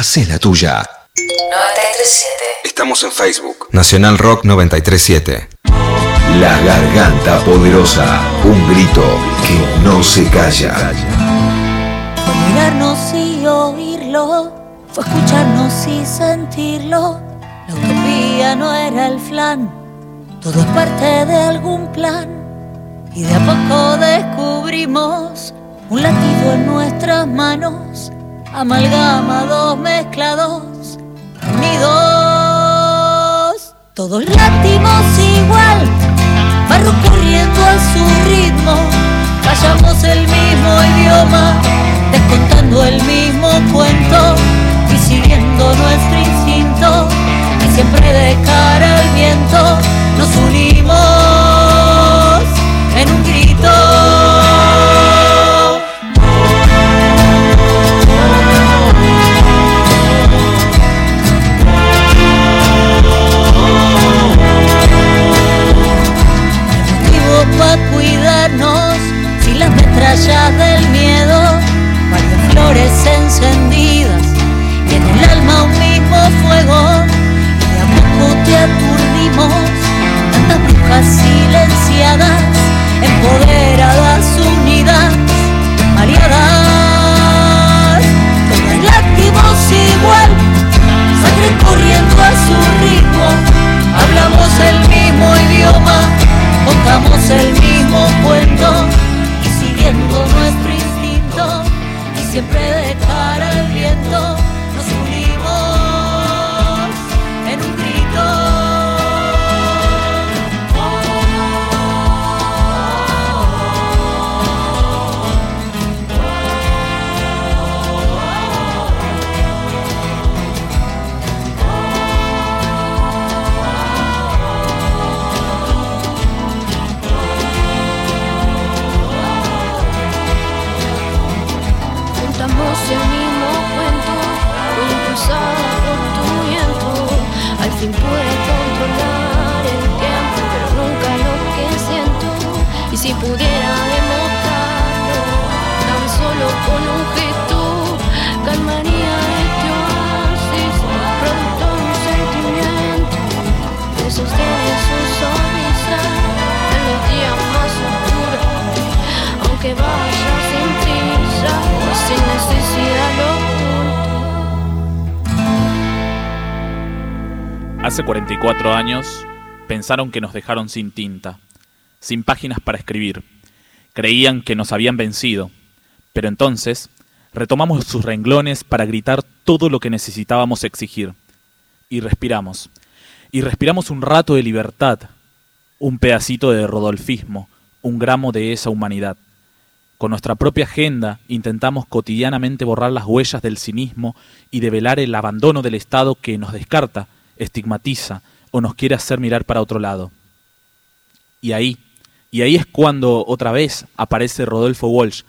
Hacé la tuya. 937. Estamos en Facebook. Nacional Rock 937. La garganta poderosa. Un grito que no se calla. Fue mirarnos y oírlo, fue escucharnos y sentirlo. La utopía no era el flan, todo es parte de algún plan. Y de a poco descubrimos un latido en nuestras manos, amalgamados, mezclados, unidos. Todos latimos igual, barro corriendo a su ritmo, callamos el mismo idioma, descontando el mismo cuento y siguiendo nuestro instinto. Y siempre de cara al viento nos unimos en un grito. Cuidarnos sin las metrallas del miedo, varias flores encendidas y en el alma un mismo fuego. Y de a poco te aturdimos, tantas brujas silenciadas, empoderadas, unidas, aliadas. Todas láctimos igual, sangre corriendo a su ritmo, hablamos el mismo idioma contamos el mismo y siguiendo nuestro instinto y siempre de cara al viento pudiera demostrarlo, tan solo con un gesto, calmaría este oasis, producto de un sentimiento. Que sostiene su sonrisa en los días más oscuros. Aunque vaya sin prisa sin necesidad lo. Hace 44 años pensaron que nos dejaron sin tinta, sin páginas para escribir. Creían que nos habían vencido. Pero entonces retomamos sus renglones para gritar todo lo que necesitábamos exigir. Y respiramos. Y respiramos un rato de libertad, un pedacito de rodolfismo, un gramo de esa humanidad. Con nuestra propia agenda intentamos cotidianamente borrar las huellas del cinismo y develar el abandono del Estado que nos descarta, estigmatiza o nos quiere hacer mirar para otro lado. Y ahí, y ahí es cuando otra vez aparece Rodolfo Walsh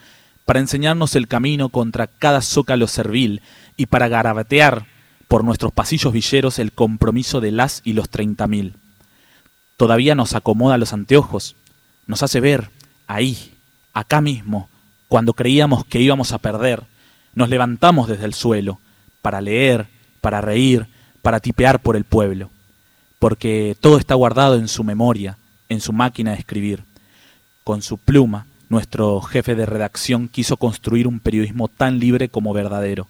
para enseñarnos el camino contra cada zócalo servil y para garabatear por nuestros pasillos villeros el compromiso de las y los treinta mil. Todavía nos acomoda los anteojos, nos hace ver, ahí, acá mismo, cuando creíamos que íbamos a perder, nos levantamos desde el suelo, para leer, para reír, para tipear por el pueblo, porque todo está guardado en su memoria, en su máquina de escribir. Con su pluma, nuestro jefe de redacción quiso construir un periodismo tan libre como verdadero.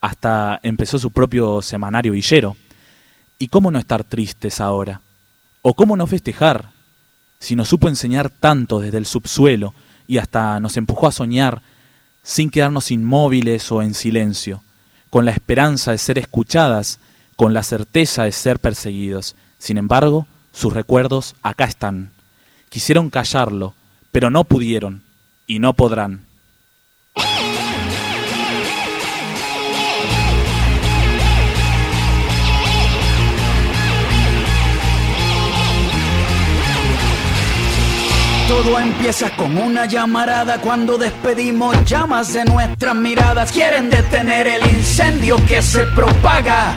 Hasta empezó su propio semanario villero. ¿Y cómo no estar tristes ahora? ¿O cómo no festejar? Si nos supo enseñar tanto desde el subsuelo y hasta nos empujó a soñar sin quedarnos inmóviles o en silencio, con la esperanza de ser escuchadas, con la certeza de ser perseguidos. Sin embargo, sus recuerdos acá están. Quisieron callarlo, pero no pudieron y no podrán. Todo empieza con una llamarada cuando despedimos llamas de nuestras miradas. Quieren detener el incendio que se propaga.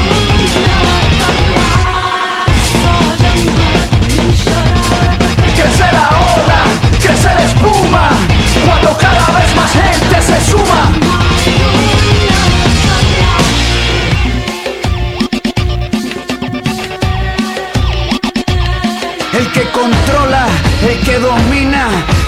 Crece la ola, crece la espuma, cuando cada vez más gente se suma. El que controla, el que domina,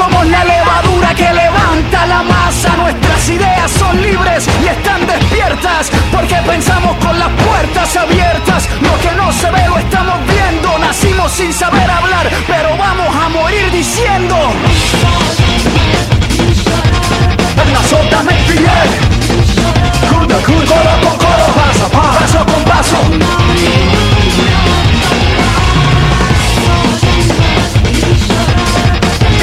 Somos la levadura que levanta la masa. Nuestras ideas son libres y están despiertas. Porque pensamos con las puertas abiertas. Lo que no se ve lo estamos viendo. Nacimos sin saber hablar, pero vamos a morir diciendo. Venga, soltame el billet. Cruda, cruda, codo con a paso, paso con paso.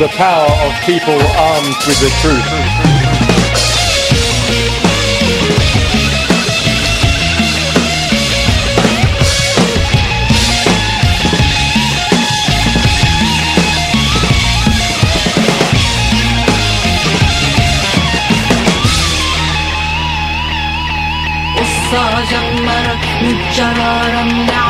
The power of people armed with the truth. قصة جمرة متجررة من عيوننا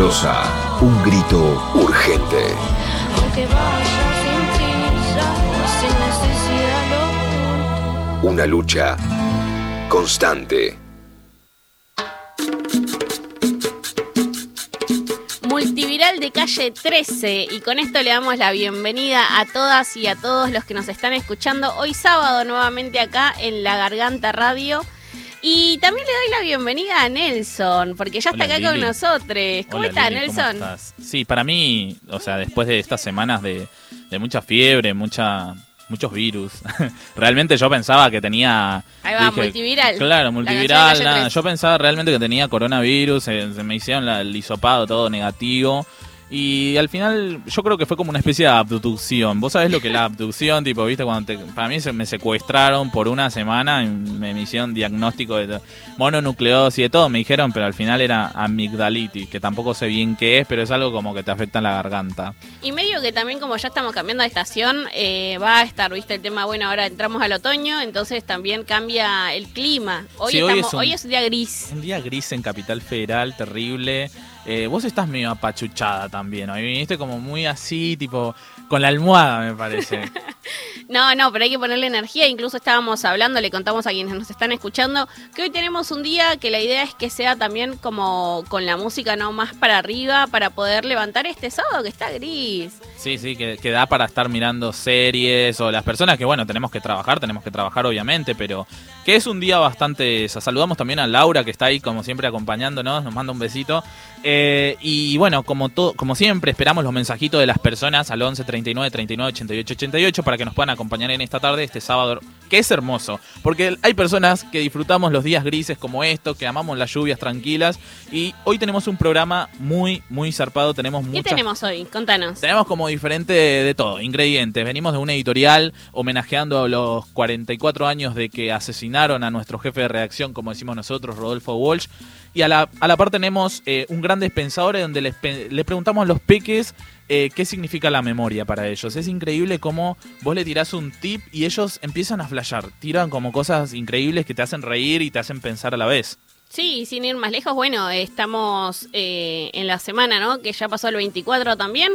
poderosa. Un grito urgente. Aunque vaya sin prisa, sin necesidad. Una lucha constante. Multiviral de calle 13 y con esto le damos la bienvenida a todas y a todos los que nos están escuchando hoy sábado nuevamente acá en La Garganta Radio. Y también le doy la bienvenida a Nelson, porque ya está Hola, acá con nosotros. ¿Cómo Hola, está, Lili, ¿cómo Nelson? estás? Sí, para mí, o sea, después de estas semanas de, de mucha fiebre, mucha muchos virus, realmente yo pensaba que tenía... Ahí va, multiviral. Claro, La multiviral. nada, 13. Yo pensaba realmente que tenía coronavirus, se, se me hicieron la- el hisopado todo negativo. Y al final yo creo que fue como una especie de abducción. ¿Vos sabés lo que es la abducción? Tipo, viste, cuando te- para mí se me secuestraron por una semana y me hicieron diagnóstico de mononucleosis y de todo. Me dijeron, pero al final era amigdalitis, que tampoco sé bien qué es, pero es algo como que te afecta en la garganta. Y medio que también como ya estamos cambiando de estación, eh, va a estar, viste, el tema, bueno, ahora entramos al otoño, entonces también cambia el clima. Hoy, Sí, hoy estamos, es un- hoy es un día gris. Un día gris en Capital Federal, terrible. Eh, vos estás medio apachuchada también, ¿no? Y viniste como muy así, tipo, con la almohada, me parece. No, no, pero hay que ponerle energía. Incluso estábamos hablando, le contamos a quienes nos están escuchando, que hoy tenemos un día que la idea es que sea también como con la música no más para arriba, para poder levantar este sábado que está gris. Sí, sí, que, que da para estar mirando series o las personas que, bueno, tenemos que trabajar, tenemos que trabajar obviamente, pero que es un día bastante... Saludamos también a Laura que está ahí como siempre acompañándonos, nos manda un besito. Eh, y bueno, como, todo, como siempre, esperamos los mensajitos de las personas al 11 39 39 88 88 para que nos puedan acompañar en esta tarde, este sábado, que es hermoso. Porque hay personas que disfrutamos los días grises como estos, que amamos las lluvias tranquilas. Y hoy tenemos un programa muy, muy zarpado. Tenemos ¿Qué muchas tenemos hoy? Contanos. tenemos como diferente de, de todo, ingredientes. Venimos de una editorial homenajeando los 44 años de que asesinaron a nuestro jefe de redacción, como decimos nosotros, Rodolfo Walsh. Y a la, a la par tenemos eh, un gran dispensador en donde les preguntamos a los peques eh, qué significa la memoria para ellos. Es increíble cómo vos le tirás un tip y ellos empiezan a flashear. Tiran como cosas increíbles que te hacen reír y te hacen pensar a la vez. Sí, sin ir más lejos, bueno, estamos eh, en la semana, ¿no? Que ya pasó el 24 también.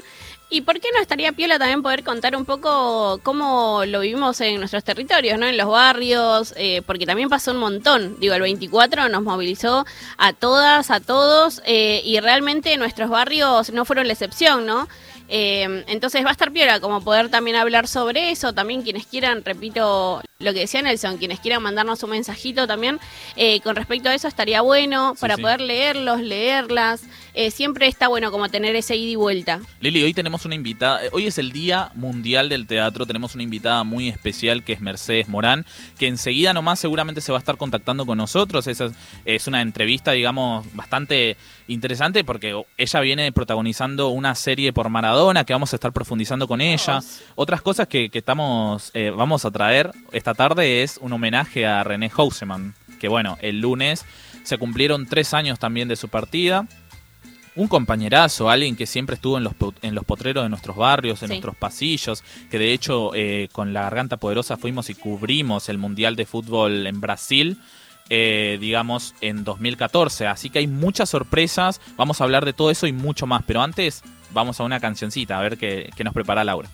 ¿Y por qué no estaría piola también poder contar un poco cómo lo vivimos en nuestros territorios, ¿no? En los barrios, eh, porque también pasó un montón. Digo, el 24 nos movilizó a todas, a todos, eh, y realmente nuestros barrios no fueron la excepción, ¿no? Eh, entonces va a estar piola como poder también hablar sobre eso, también quienes quieran, repito lo que decía Nelson, quienes quieran mandarnos un mensajito también eh, con respecto a eso estaría bueno Sí, para sí. poder leerlos, leerlas, Eh, siempre está bueno como tener ese ida y vuelta. Lili, hoy tenemos una invitada, eh, hoy es el Día Mundial del Teatro, tenemos una invitada muy especial que es Mercedes Morán, que enseguida nomás seguramente se va a estar contactando con nosotros, Esa es, es una entrevista, digamos, bastante interesante porque ella viene protagonizando una serie por Maradona que vamos a estar profundizando con ella. Otras cosas que, que estamos, eh, vamos a traer esta tarde es un homenaje a René Hausemann, que bueno, el lunes se cumplieron tres años también de su partida un compañerazo, alguien que siempre estuvo en los, en los potreros de nuestros barrios, en Sí. nuestros pasillos, que de hecho eh, con la Garganta Poderosa fuimos y cubrimos el Mundial de Fútbol en Brasil, eh, digamos, en 2014. Así que hay muchas sorpresas, vamos a hablar de todo eso y mucho más, pero antes vamos a una cancioncita, a ver qué, qué nos prepara Laura.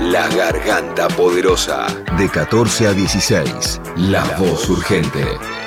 La Garganta Poderosa. De 14 a 16. La Voz Urgente.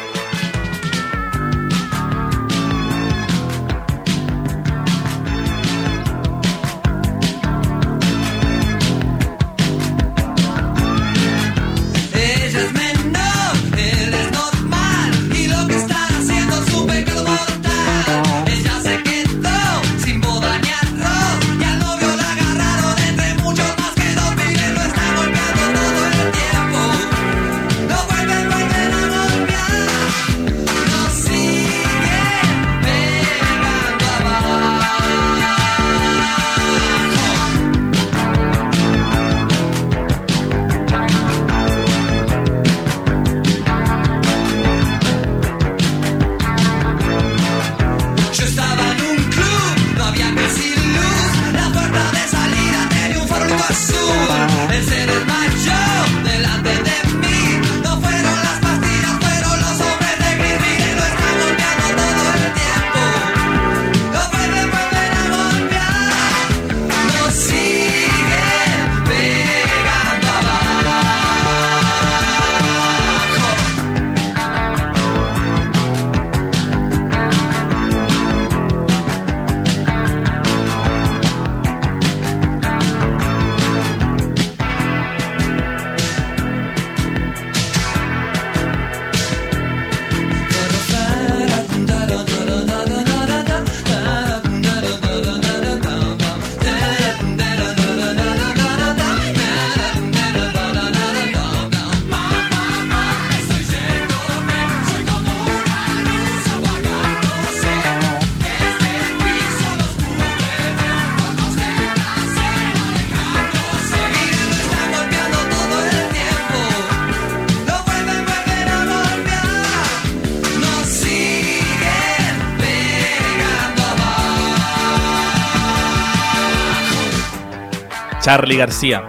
Charlie García.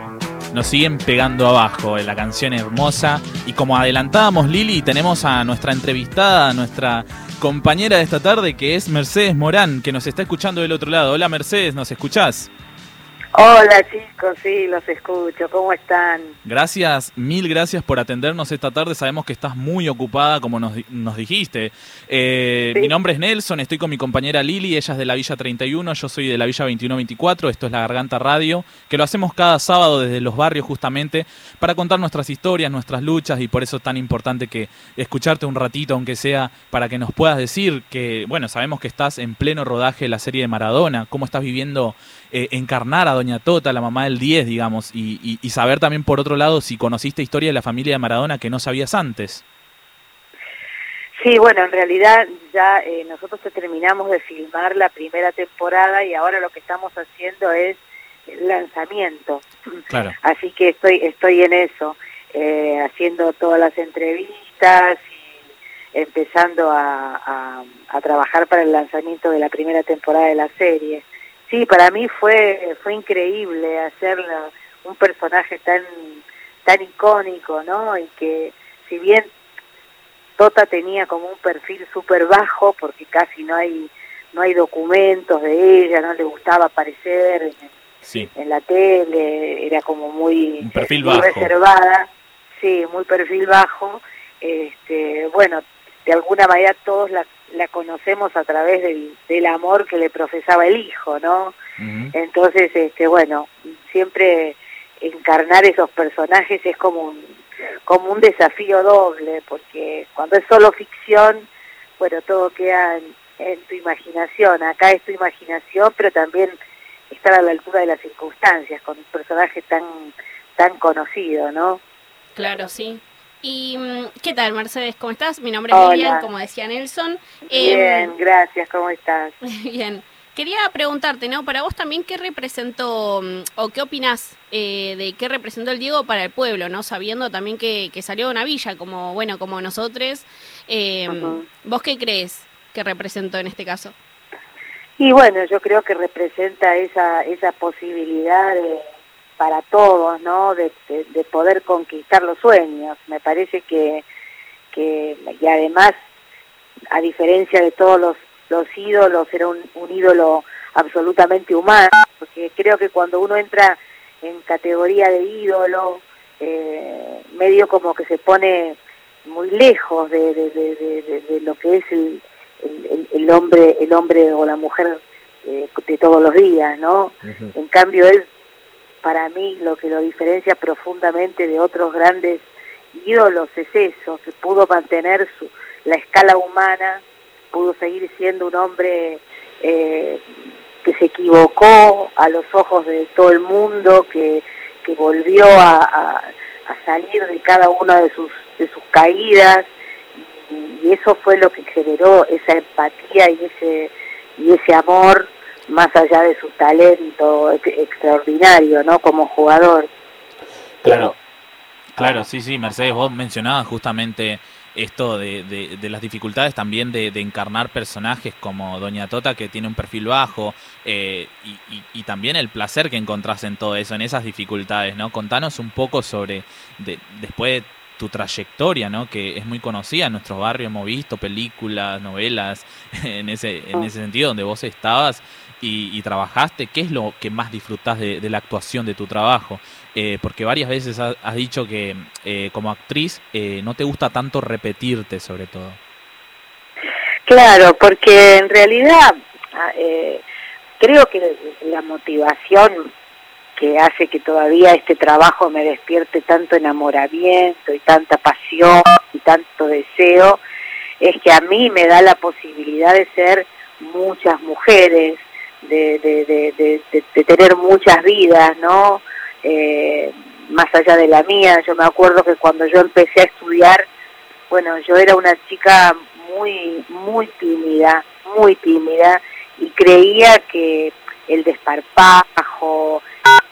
Nos siguen pegando abajo en la canción hermosa. Y como adelantábamos, Lili, tenemos a nuestra entrevistada, a nuestra compañera de esta tarde, que es Mercedes Morán, que nos está escuchando del otro lado. Hola Mercedes, ¿nos escuchás? Hola chicos, sí, los escucho, ¿cómo están? Gracias, mil gracias por atendernos esta tarde. Sabemos que estás muy ocupada, como nos, nos dijiste. Eh, Sí. Mi nombre es Nelson, estoy con mi compañera Lili, ella es de la Villa 31, yo soy de la Villa 2124, esto es La Garganta Radio, que lo hacemos cada sábado desde los barrios justamente para contar nuestras historias, nuestras luchas y por eso es tan importante que escucharte un ratito, aunque sea para que nos puedas decir que, bueno, sabemos que estás en pleno rodaje de la serie de Maradona, cómo estás viviendo eh, encarnar a Doña Tota, la mamá del 10, digamos, y, y- y saber también por otro lado si conociste historia de la familia de Maradona que no sabías antes. Sí, bueno, en realidad ya eh, nosotros te terminamos de filmar la primera temporada y ahora lo que estamos haciendo es el lanzamiento. Claro. Así que estoy estoy en eso, eh, haciendo todas las entrevistas y empezando a, a- a trabajar para el lanzamiento de la primera temporada de la serie. Sí, para mí fue fue increíble hacer un personaje tan tan icónico, ¿no? Y que si bien Tota tenía como un perfil súper bajo porque casi no hay no hay documentos de ella, no le gustaba aparecer en, Sí. en la tele, era como muy, Un perfil muy bajo. reservada, sí, muy perfil bajo. Este, bueno, de alguna manera todos la, la conocemos a través del, del amor que le profesaba el hijo, ¿no? Entonces, este, bueno, siempre encarnar esos personajes es como un, como un desafío doble, porque cuando es solo ficción, bueno, todo queda en, en tu imaginación. Acá es tu imaginación, pero también estar a la altura de las circunstancias, con un personaje tan, tan conocido, ¿no? Claro, sí. ¿Y mm, qué tal, Mercedes? ¿Cómo estás? Mi nombre es Hola. Lilian, como decía Nelson. Em, Bien, gracias, ¿cómo estás? Bien. Quería preguntarte, ¿no? Para vos también, ¿qué representó mm, o qué opinás eh, de qué representó el Diego para el pueblo, ¿no? Sabiendo también que, que salió de una villa, como, bueno, como nosotros. Eh, Ujú. ¿Vos qué crees que representó en este caso? Y bueno, yo creo que representa esa, esa posibilidad de- para todos, ¿no? De, de- de poder conquistar los sueños. Me parece que, que, y además, a diferencia de todos los, los ídolos, era un, un ídolo absolutamente humano, porque creo que cuando uno entra en categoría de ídolo, eh, medio como que se pone muy lejos de, de- lo que es el, el, el- el hombre el hombre o la mujer eh, de todos los días, ¿no? En cambio él, para mí, lo que lo diferencia profundamente de otros grandes ídolos es eso, que pudo mantener su, la escala humana, pudo seguir siendo un hombre eh, que se equivocó a los ojos de todo el mundo, que, que volvió a, salir de cada una de sus, de sus caídas, y, y eso fue lo que generó esa empatía y ese, y ese amor más allá de su talento ex- extraordinario, ¿no? Como jugador. Claro, claro, sí, sí, Mercedes, vos mencionabas justamente esto de, de- de las dificultades también de, de encarnar personajes como Doña Tota, que tiene un perfil bajo, eh, y, y- y también el placer que encontrás en todo eso, en esas dificultades, ¿no? Contanos un poco sobre, de- después de tu trayectoria, ¿no? Que es muy conocida en nuestros barrios, hemos visto películas, novelas, en ese, en ese sentido, donde vos estabas y, y trabajaste, ¿qué es lo que más disfrutás de, la actuación de tu trabajo? Eh, porque varias veces ha- has, dicho que eh, como actriz eh, no te gusta tanto repetirte sobre todo. Claro, porque en realidad ah, eh, creo que la motivación que hace que todavía este trabajo me despierte tanto enamoramiento y tanta pasión y tanto deseo es que a mí me da la posibilidad de ser muchas mujeres, de, de, de, de- tener muchas vidas, ¿no? Eh, más allá de la mía, yo me acuerdo que cuando yo empecé a estudiar, bueno, yo era una chica muy, muy tímida, muy tímida, y creía que el desparpajo,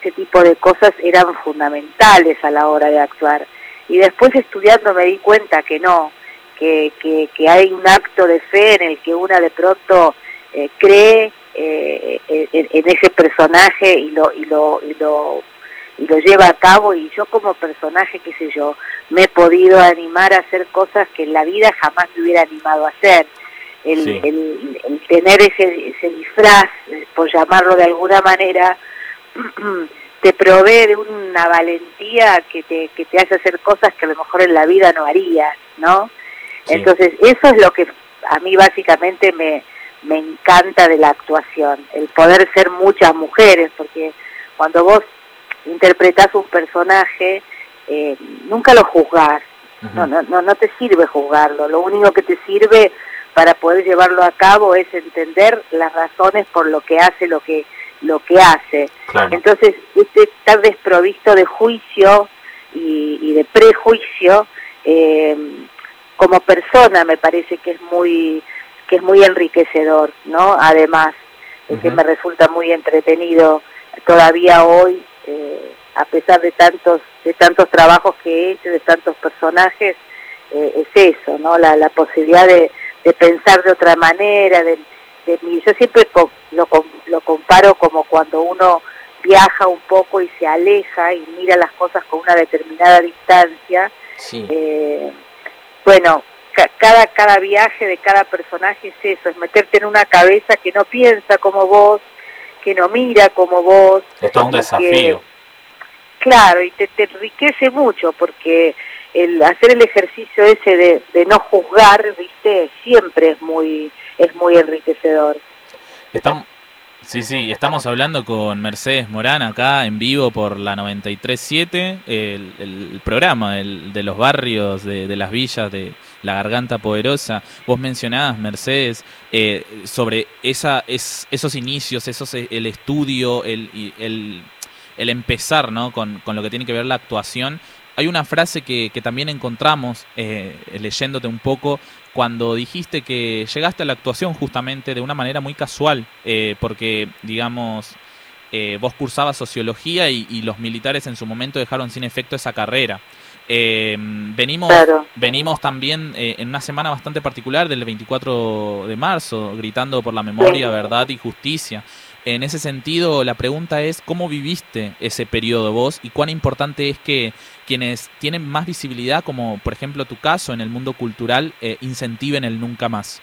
ese tipo de cosas eran fundamentales a la hora de actuar. Y después estudiando me di cuenta que no, que, que, que hay un acto de fe en el que una de pronto eh, cree eh, en, en ese personaje y lo, y lo, y lo lo lleva a cabo y yo como personaje, qué sé yo, me he podido animar a hacer cosas que en la vida jamás me hubiera animado a hacer. El, Sí. el- el tener ese, ese disfraz, eh, por llamarlo de alguna manera, te provee de una valentía que te, que te hace hacer cosas que a lo mejor en la vida no harías, ¿no? Sí. Entonces, eso es lo que a mí básicamente me, me encanta de la actuación, el poder ser muchas mujeres, porque cuando vos interpretás un personaje, eh, nunca lo juzgás, no, no, no, no te sirve juzgarlo, lo único que te sirve para poder llevarlo a cabo es entender las razones por lo que hace lo que lo que hace. Claro. Entonces, este estar desprovisto de juicio y, y de prejuicio, eh, como persona me parece que es muy que es muy enriquecedor, ¿no? Además, es que me resulta muy entretenido todavía hoy, eh, a pesar de tantos de tantos trabajos que he hecho, de tantos personajes, eh, es eso, ¿no? La, la posibilidad de, de pensar de otra manera, de, de mí. Yo siempre co- lo, lo comparo como cuando uno viaja un poco y se aleja y mira las cosas con una determinada distancia. Sí. Eh, bueno, cada, cada viaje de cada personaje es eso, es meterte en una cabeza que no piensa como vos, que no mira como vos. Es todo un desafío. Claro, y te, te enriquece mucho porque el hacer el ejercicio ese de, de no juzgar, viste, siempre es muy es muy enriquecedor. Estamos, sí, sí, estamos hablando con Mercedes Morán acá en vivo por la 93.7, el, el programa el de los barrios, de, de las villas, de la Garganta Poderosa. Vos mencionabas, Mercedes, eh, sobre esa, es, esos inicios, esos, eh, el estudio, el, el, el empezar ¿no? con lo que tiene que ver la actuación. Hay una frase que, que también encontramos eh, leyéndote un poco cuando dijiste que llegaste a la actuación justamente de una manera muy casual, eh, porque, digamos, eh, vos cursabas sociología y, y los militares en su momento dejaron sin efecto esa carrera. Eh, venimos, Claro. venimos también eh, en una semana bastante particular del 24 de marzo, gritando por la memoria, Sí. verdad y justicia. En ese sentido, la pregunta es, ¿cómo viviste ese periodo vos y cuán importante es que quienes tienen más visibilidad, como por ejemplo tu caso en el mundo cultural, eh, incentiven el nunca más?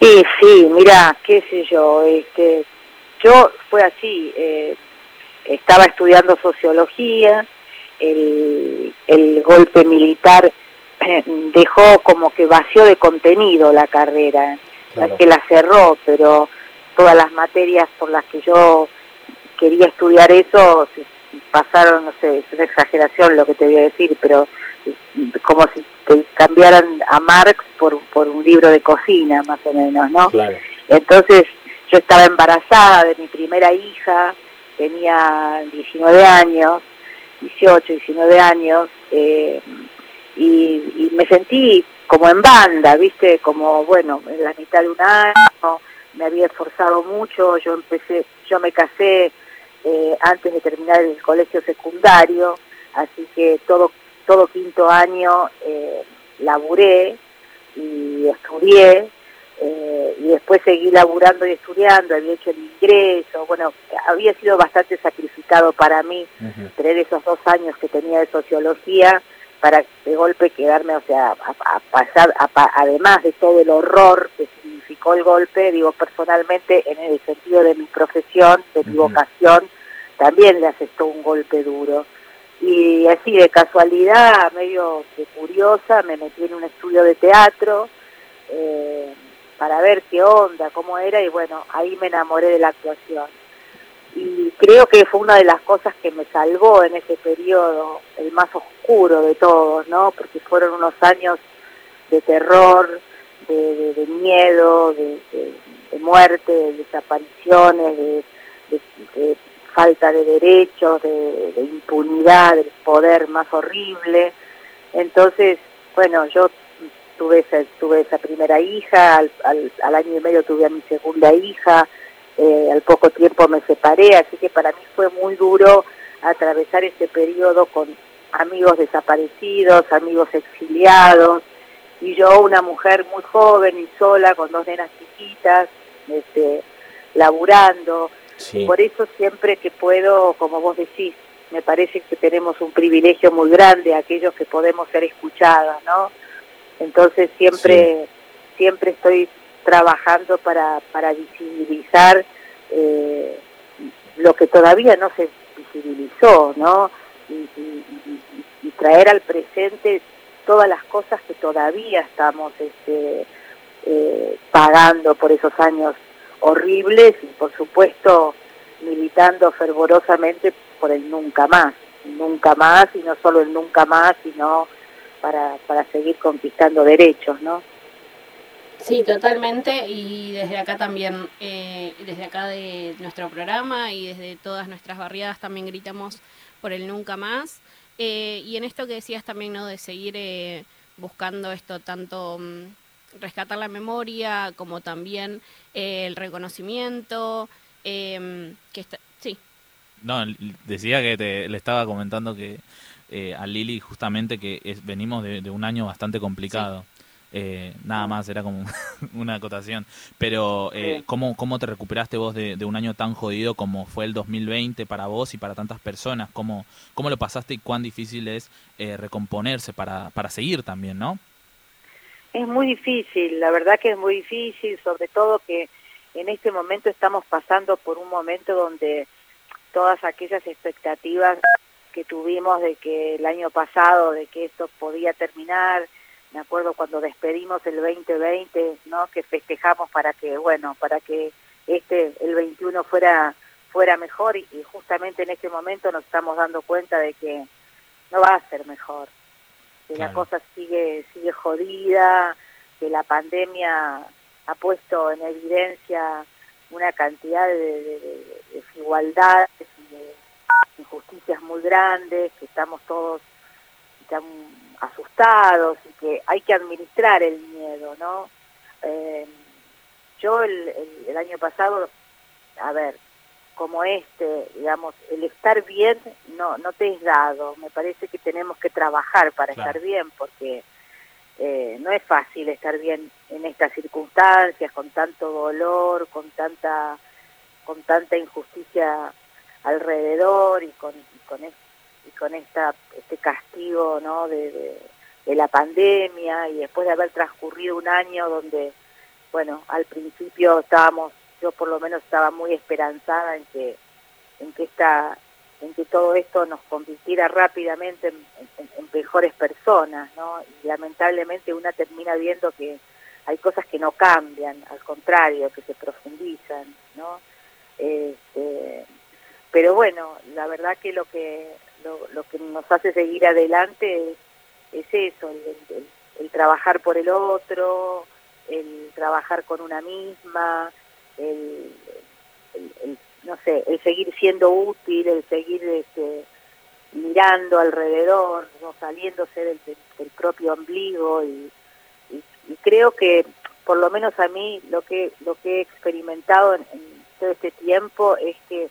Y sí, mira, qué sé yo, este, yo fue así, eh, estaba estudiando sociología, el, el golpe militar eh, dejó como que vació de contenido la carrera, Claro. que la cerró, pero todas las materias por las que yo quería estudiar eso se- pasaron, no sé, es una exageración lo que te voy a decir, pero eh, como si te cambiaran a Marx por, por un libro de cocina, más o menos, ¿no? Claro. Entonces yo estaba embarazada de mi primera hija, tenía 19 años, 18, 19 años, eh, y, y me sentí como en banda, ¿viste? Como, bueno, en la mitad de un año, me había esforzado mucho, yo empecé, yo me casé eh, antes de terminar el colegio secundario, así que todo, todo quinto año eh, laburé y estudié, eh, y después seguí laburando y estudiando, había hecho el ingreso, bueno, había sido bastante sacrificado para mí tener esos dos años que tenía de sociología para de golpe quedarme, o sea, a, a pasar, a además de todo el horror que significó el golpe, digo, personalmente, en el sentido de mi profesión, de mi vocación, también le asestó un golpe duro. Y así de casualidad, medio curiosa, me metí en un estudio de teatro eh, para ver qué onda, cómo era, y bueno, ahí me enamoré de la actuación y creo que fue una de las cosas que me salvó en ese periodo, el más oscuro de todos, ¿no? Porque fueron unos años de terror, de, miedo, de, de- muerte, de desapariciones, de, de- de falta de derechos, de, impunidad, del poder más horrible. Entonces, bueno, yo tuve esa, tuve esa primera hija, al, al- al año y medio tuve a mi segunda hija, eh, al poco tiempo me separé, así que para mí fue muy duro atravesar ese periodo con amigos desaparecidos, amigos exiliados, y yo una mujer muy joven y sola, con dos nenas chiquitas, este, laburando. Sí. Por eso siempre que puedo, como vos decís, me parece que tenemos un privilegio muy grande aquellos que podemos ser escuchadas, ¿no? Entonces siempre, siempre estoy trabajando para, para visibilizar eh, lo que todavía no se visibilizó, ¿no? Y, y- y- y traer al presente todas las cosas que todavía estamos este, eh, pagando por esos años horribles y por supuesto militando fervorosamente por el nunca más, nunca más y no solo el nunca más, sino para, para seguir conquistando derechos, ¿no? Sí, totalmente. Y desde acá también, eh, desde acá de nuestro programa y desde todas nuestras barriadas también gritamos por el nunca más. Eh, y en esto que decías también, ¿no? De seguir eh, buscando esto, tanto mm, rescatar la memoria como también eh, el reconocimiento. eh, que está, sí, No, decía que te, le estaba comentando que eh, a Lili justamente que es- venimos de, de un año bastante complicado. Eh, nada más, era como una acotación. Pero, eh, Sí. ¿cómo, ¿cómo te recuperaste vos de, de un año tan jodido como fue el 2020 para vos y para tantas personas? ¿Cómo, cómo lo pasaste y cuán difícil es eh, recomponerse para, para seguir también, no? Es muy difícil, la verdad que es muy difícil, sobre todo que en este momento estamos pasando por un momento donde todas aquellas expectativas que tuvimos de que el año pasado, de que esto podía terminar, me acuerdo cuando despedimos el 2020, ¿no? Que festejamos para que, bueno, para que este, el 21 fuera fuera mejor y, y justamente en este momento nos estamos dando cuenta de que no va a ser mejor, que la cosa sigue sigue jodida, que la pandemia ha puesto en evidencia una cantidad de, de- de desigualdades y de injusticias muy grandes, que estamos todos tan asustados y que hay que administrar el miedo, ¿no? Eh, yo el, el- el año pasado, a ver, como este, digamos, el estar bien no, no te es dado. Me parece que tenemos que trabajar para Claro. estar bien porque eh, no es fácil estar bien en estas circunstancias, con tanto dolor, con tanta, con tanta injusticia alrededor y con, y con, es- y con esta, este castigo ¿no? de, de- de la pandemia y después de haber transcurrido un año donde, bueno, al principio estábamos, yo por lo menos estaba muy esperanzada en que, en que esta en que todo esto nos convirtiera rápidamente en, mejores personas, ¿no? Y lamentablemente una termina viendo que hay cosas que no cambian, al contrario, que se profundizan, ¿no? Este, pero bueno, la verdad que lo que lo, lo que nos hace seguir adelante es, es eso, el trabajar por el otro, el trabajar con una misma, el, no sé, el seguir siendo útil, el seguir este, mirando alrededor, no saliéndose del, del- propio ombligo y, y- y creo que por lo menos a mí lo que lo que he experimentado en, todo este tiempo es que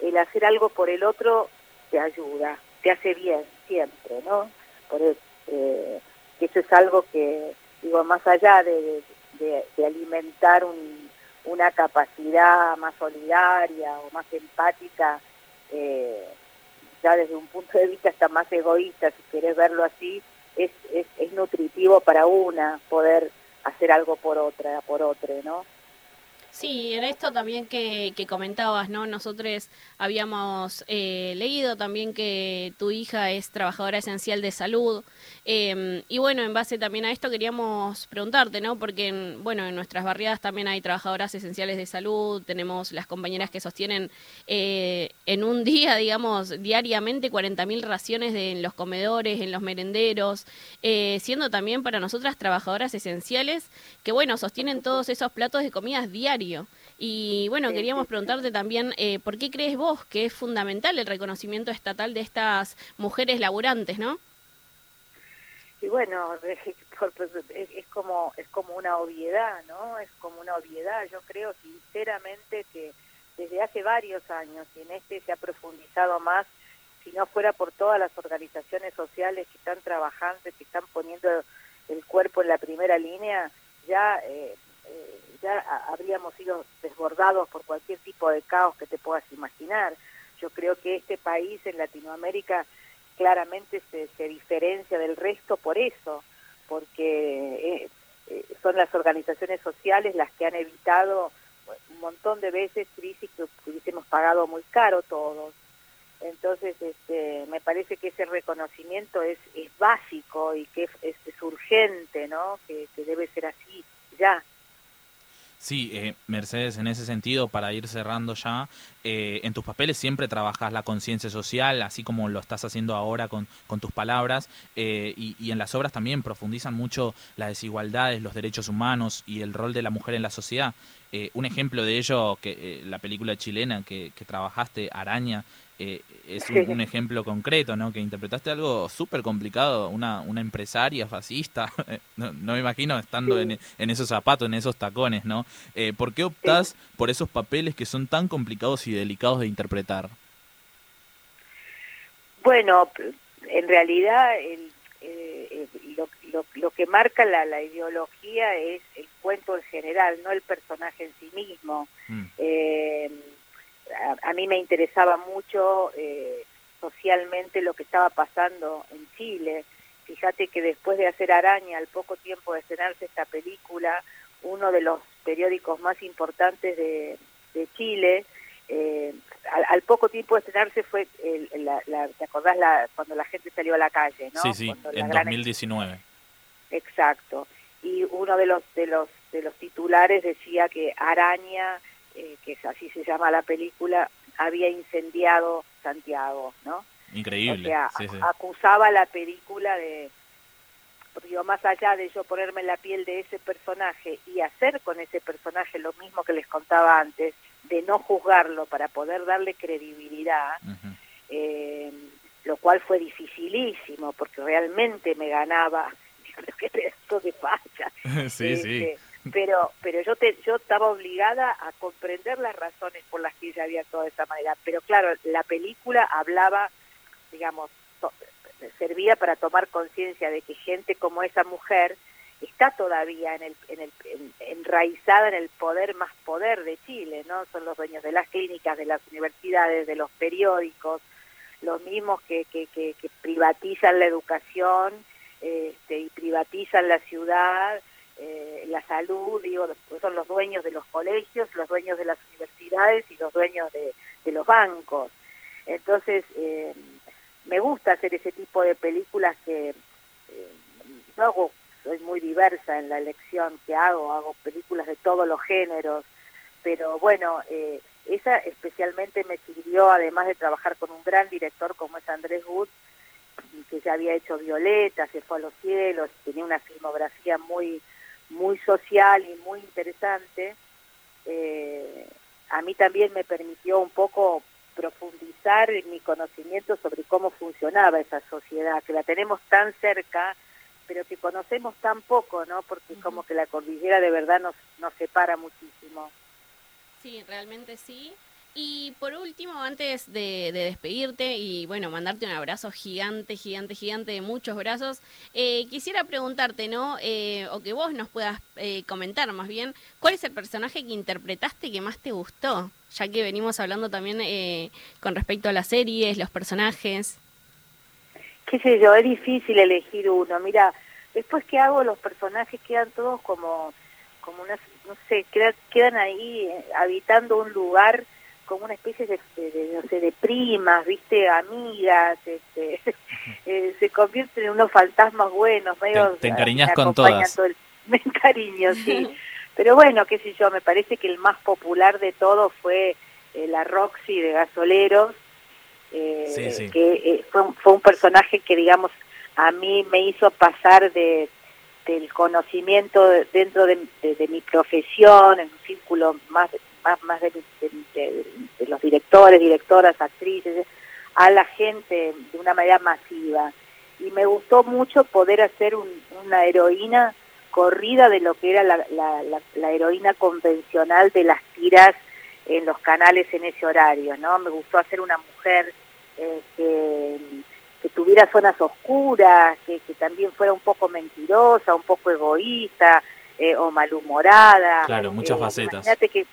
el hacer algo por el otro te ayuda, te hace bien siempre, ¿no? Por eso, eh, eso es algo que digo más allá de alimentar un- una capacidad más solidaria o más empática, eh, ya desde un punto de vista hasta más egoísta, si querés verlo así, es, es, es nutritivo para una poder hacer algo por otra, por otra, ¿no? Sí, en esto también que, que comentabas, ¿no? Nosotros habíamos eh, leído también que tu hija es trabajadora esencial de salud. eh, y bueno, en base también a esto queríamos preguntarte, ¿no? Porque, en, bueno, en nuestras barriadas también hay trabajadoras esenciales de salud, tenemos las compañeras que sostienen eh, en un día, digamos, diariamente 40.000 raciones de, en los comedores, en los merenderos, eh, siendo también para nosotras trabajadoras esenciales que, bueno, sostienen todos esos platos de comidas Y bueno, Sí, queríamos sí, preguntarte también, eh, ¿por qué crees vos que es fundamental el reconocimiento estatal de estas mujeres laburantes, no? Y bueno, es, es como es como una obviedad, ¿no? Es como una obviedad. Yo creo sinceramente que desde hace varios años y en este se ha profundizado más, si no fuera por todas las organizaciones sociales que están trabajando, que están poniendo el cuerpo en la primera línea, ya eh, eh, ya ha- habríamos sido desbordados por cualquier tipo de caos que te puedas imaginar. Yo creo que este país en Latinoamérica claramente se, se diferencia del resto por eso, porque eh, eh, son las organizaciones sociales las que han evitado un montón de veces crisis que hubiésemos pagado muy caro todos. Entonces, este, me parece que ese reconocimiento es, es básico y que es, es- urgente, ¿no? Que debe ser así ya. Sí, eh, Mercedes, en ese sentido, para ir cerrando ya, eh, en tus papeles siempre trabajas la conciencia social, así como lo estás haciendo ahora con, con tus palabras, eh, y, en las obras también profundizan mucho las desigualdades, los derechos humanos y el rol de la mujer en la sociedad. Eh, un ejemplo de ello, que eh, la película chilena que trabajaste, Araña, eh, es un, ejemplo concreto, ¿no? Que interpretaste algo súper complicado, una, una empresaria fascista. no, no me imagino estando Sí. en, en esos zapatos, en esos tacones, ¿no? Eh, ¿Por qué optás por esos papeles que son tan complicados y delicados de interpretar? Bueno, en realidad el, eh, eh, lo, lo- lo que marca la, la ideología es el cuento en general, no el personaje en sí mismo. Mm. A, a mí me interesaba mucho eh, socialmente lo que estaba pasando en Chile. Fíjate que después de hacer Araña, al poco tiempo de estrenarse esta película, uno de los periódicos más importantes de, de Chile, eh, al, al poco tiempo de estrenarse fue, el, la, la- ¿te acordás la, cuando la gente salió a la calle? ¿no? Sí, sí, Cuando en gran 2019. Exacto. Y uno de los de los de los titulares decía que Araña, eh, que es así se llama la película, había incendiado Santiago, ¿no? Increíble. O sea, sí, sí. acusaba la película de digo, más allá de yo ponerme en la piel de ese personaje y hacer con ese personaje lo mismo que les contaba antes, de no juzgarlo para poder darle credibilidad, eh, lo cual fue dificilísimo porque realmente me ganaba lo que esto de facha sí, sí. Pero pero yo te, yo estaba obligada a comprender las razones por las que ella había actuado de esa manera. Pero claro la película hablaba digamos to- servía para tomar conciencia de que gente como esa mujer está todavía en el, en el en- enraizada en el poder más poder de Chile no son los dueños de las clínicas de las universidades de los periódicos los mismos que, que, que, que privatizan la educación este, y privatizan la ciudad, eh, la salud, digo, son los dueños de los colegios, los dueños de las universidades y los dueños de, de los bancos. Entonces, eh, me gusta hacer ese tipo de películas que eh, hago, soy muy diversa en la elección que hago, hago películas de todos los géneros, pero bueno, eh, esa especialmente me sirvió, además de trabajar con un gran director como es Andrés Wood, que ya había hecho Violeta, se fue a los cielos, tenía una filmografía muy muy social y muy interesante, eh, a mí también me permitió un poco profundizar en mi conocimiento sobre cómo funcionaba esa sociedad, que la tenemos tan cerca, pero que conocemos tan poco, ¿no? Porque como que la cordillera de verdad nos, nos separa muchísimo. Sí, realmente sí. Y por último, antes de, de despedirte y bueno, mandarte un abrazo gigante, gigante, gigante de muchos brazos, eh, quisiera preguntarte, ¿no? Eh, o que vos nos puedas eh, comentar más bien, ¿cuál es el personaje que interpretaste que más te gustó? Ya que venimos hablando también eh, con respecto a las series, los personajes. qué sé yo, es difícil elegir uno. Mira, después que hago los personajes quedan todos como, como unas, no sé, quedan, quedan ahí habitando un lugar como una especie de, de- de, no sé, de primas, viste, amigas, este, eh, se convierten en unos fantasmas buenos, medio, te encariñás me con acompañan todas. todo el- me encariño, sí. Pero bueno, qué sé yo, me parece que el más popular de todos fue eh, la Roxy de Gasoleros, eh, Sí, sí. que eh, fue, un, fue un personaje que, digamos, a mí me hizo pasar de del conocimiento de- dentro de, de- de mi profesión, en un círculo más, más, más de, de- de- de los directores, directoras, actrices, a la gente de una manera masiva. Y me gustó mucho poder hacer un- una heroína corrida de lo que era la, la- la- la heroína convencional de las tiras en los canales en ese horario, ¿no? Me gustó hacer una mujer eh, que, que tuviera zonas oscuras, que, que también fuera un poco mentirosa, un poco egoísta, eh, o malhumorada. Claro, muchas Eh, facetas. Imagínate que,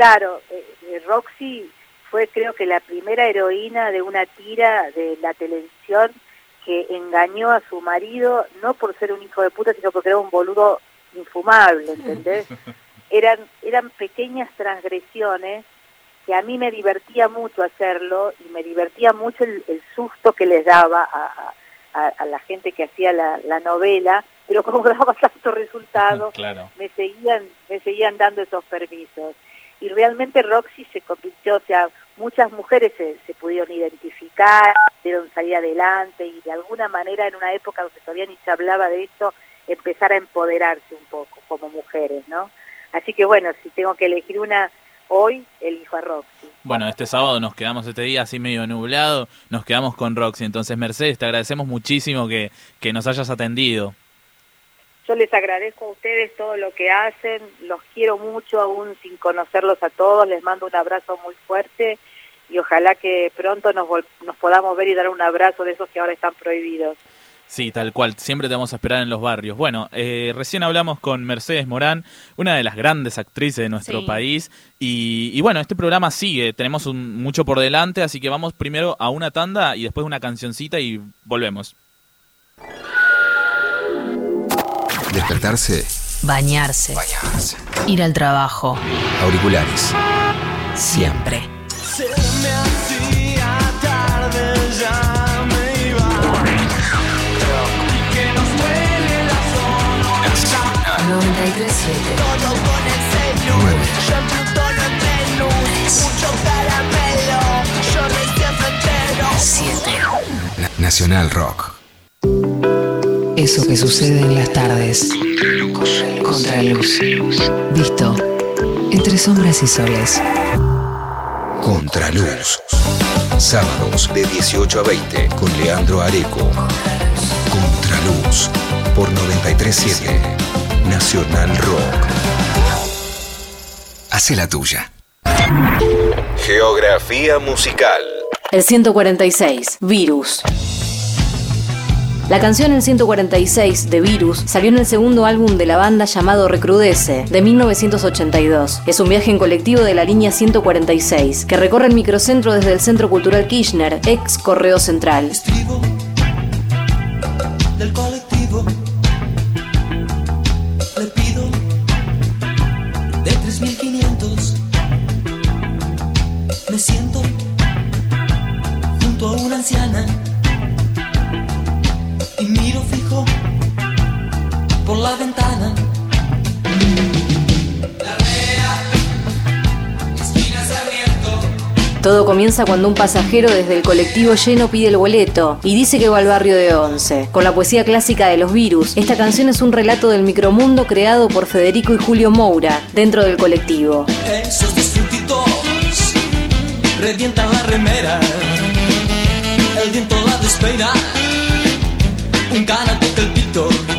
claro, eh, eh, Roxy fue creo que la primera heroína de una tira de la televisión que engañó a su marido, no por ser un hijo de puta, sino porque era un boludo infumable, ¿entendés? Eran, eran pequeñas transgresiones que a mí me divertía mucho hacerlo y me divertía mucho el, el susto que les daba a, a- a la gente que hacía la, la novela, pero como daba tanto resultado, Claro. me seguían, me seguían dando esos permisos. Y realmente Roxy se convirtió, o sea, muchas mujeres se, se pudieron identificar, pudieron salir adelante y de alguna manera en una época donde todavía ni se hablaba de esto, empezar a empoderarse un poco como mujeres, ¿no? Así que bueno, si tengo que elegir una hoy, elijo a Roxy. Bueno, este sábado nos quedamos este día así medio nublado, nos quedamos con Roxy. Entonces, Mercedes, te agradecemos muchísimo que, que nos hayas atendido. Yo les agradezco a ustedes todo lo que hacen, los quiero mucho aún sin conocerlos a todos, les mando un abrazo muy fuerte y ojalá que pronto nos, vol- nos podamos ver y dar un abrazo de esos que ahora están prohibidos. Sí, tal cual, siempre te vamos a esperar en los barrios. Bueno, eh, recién hablamos con Mercedes Morán, una de las grandes actrices de nuestro Sí. país. Y, y bueno, este programa sigue, tenemos un- mucho por delante, así que vamos primero a una tanda y después una cancioncita y volvemos. Despertarse, Bañarse. bañarse. Ir al trabajo. Auriculares. Siempre. Se me hacía tarde, ya me iba. Y que nos duele la zona. 937. Todo con el celu. Nueve. Yo en Plutono en Venus. Mucho caramelo. Yo recién me entero. 7. Na- Nacional Rock. Eso que sucede en las tardes. Contraluz. Visto. Entre sombras y soles. Contraluz. Sábados de 18 a 20 con Leandro Areco. Contraluz. Por 937 Nacional Rock. Hace la tuya. Geografía musical. El 146, Virus. La canción El 146 de Virus salió en el segundo álbum de la banda llamado Recrudece, de 1982. Es un viaje en colectivo de la línea 146, que recorre el microcentro desde el Centro Cultural Kirchner, ex Correo Central. La ventana. Todo comienza cuando un pasajero desde el colectivo lleno pide el boleto y dice que va al barrio de Once. Con la poesía clásica de los virus, esta canción es un relato del micromundo creado por Federico y Julio Moura dentro del colectivo. Esos disfrutitos revientan la remera. El viento la despeina. Un cana.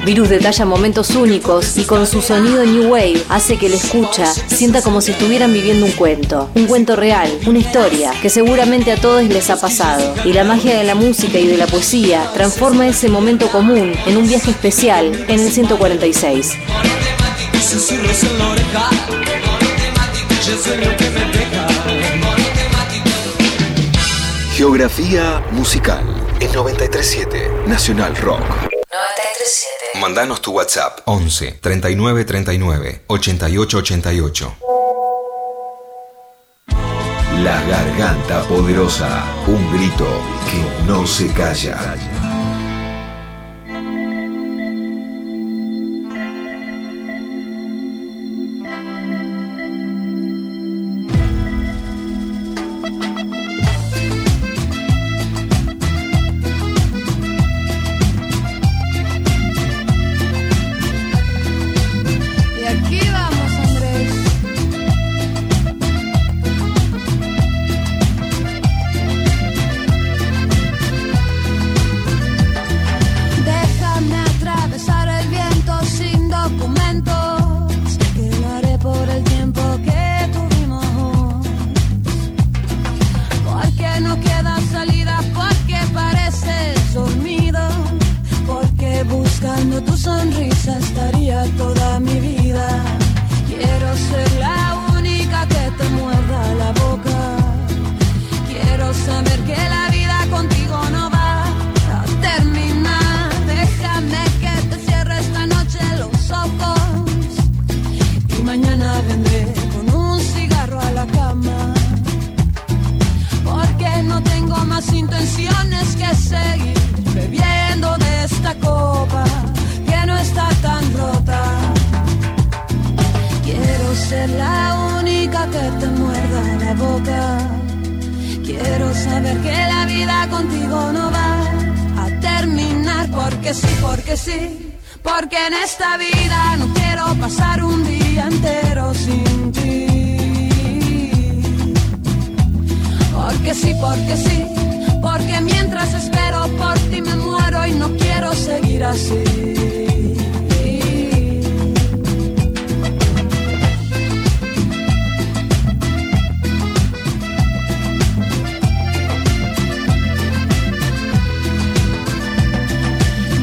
Virus detalla momentos únicos y con su sonido New Wave hace que el escucha sienta como si estuvieran viviendo un cuento, un cuento real, una historia que seguramente a todos les ha pasado. Y la magia de la música y de la poesía transforma ese momento común en un viaje especial en el 146. Susurros en la oreja. Yo soy lo que me deja. Geografía musical. En 937 Nacional Rock. 937. Mandanos tu WhatsApp 11 39 39 88 88. La garganta poderosa. Un grito que no se calla. Seguir bebiendo de esta copa que no está tan rota. Quiero ser la única que te muerda la boca. Quiero saber que la vida contigo no va a terminar porque sí, porque sí. Porque en esta vida no quiero pasar un día entero sin ti. Porque sí, porque sí. Porque mientras espero por ti me muero y no quiero seguir así.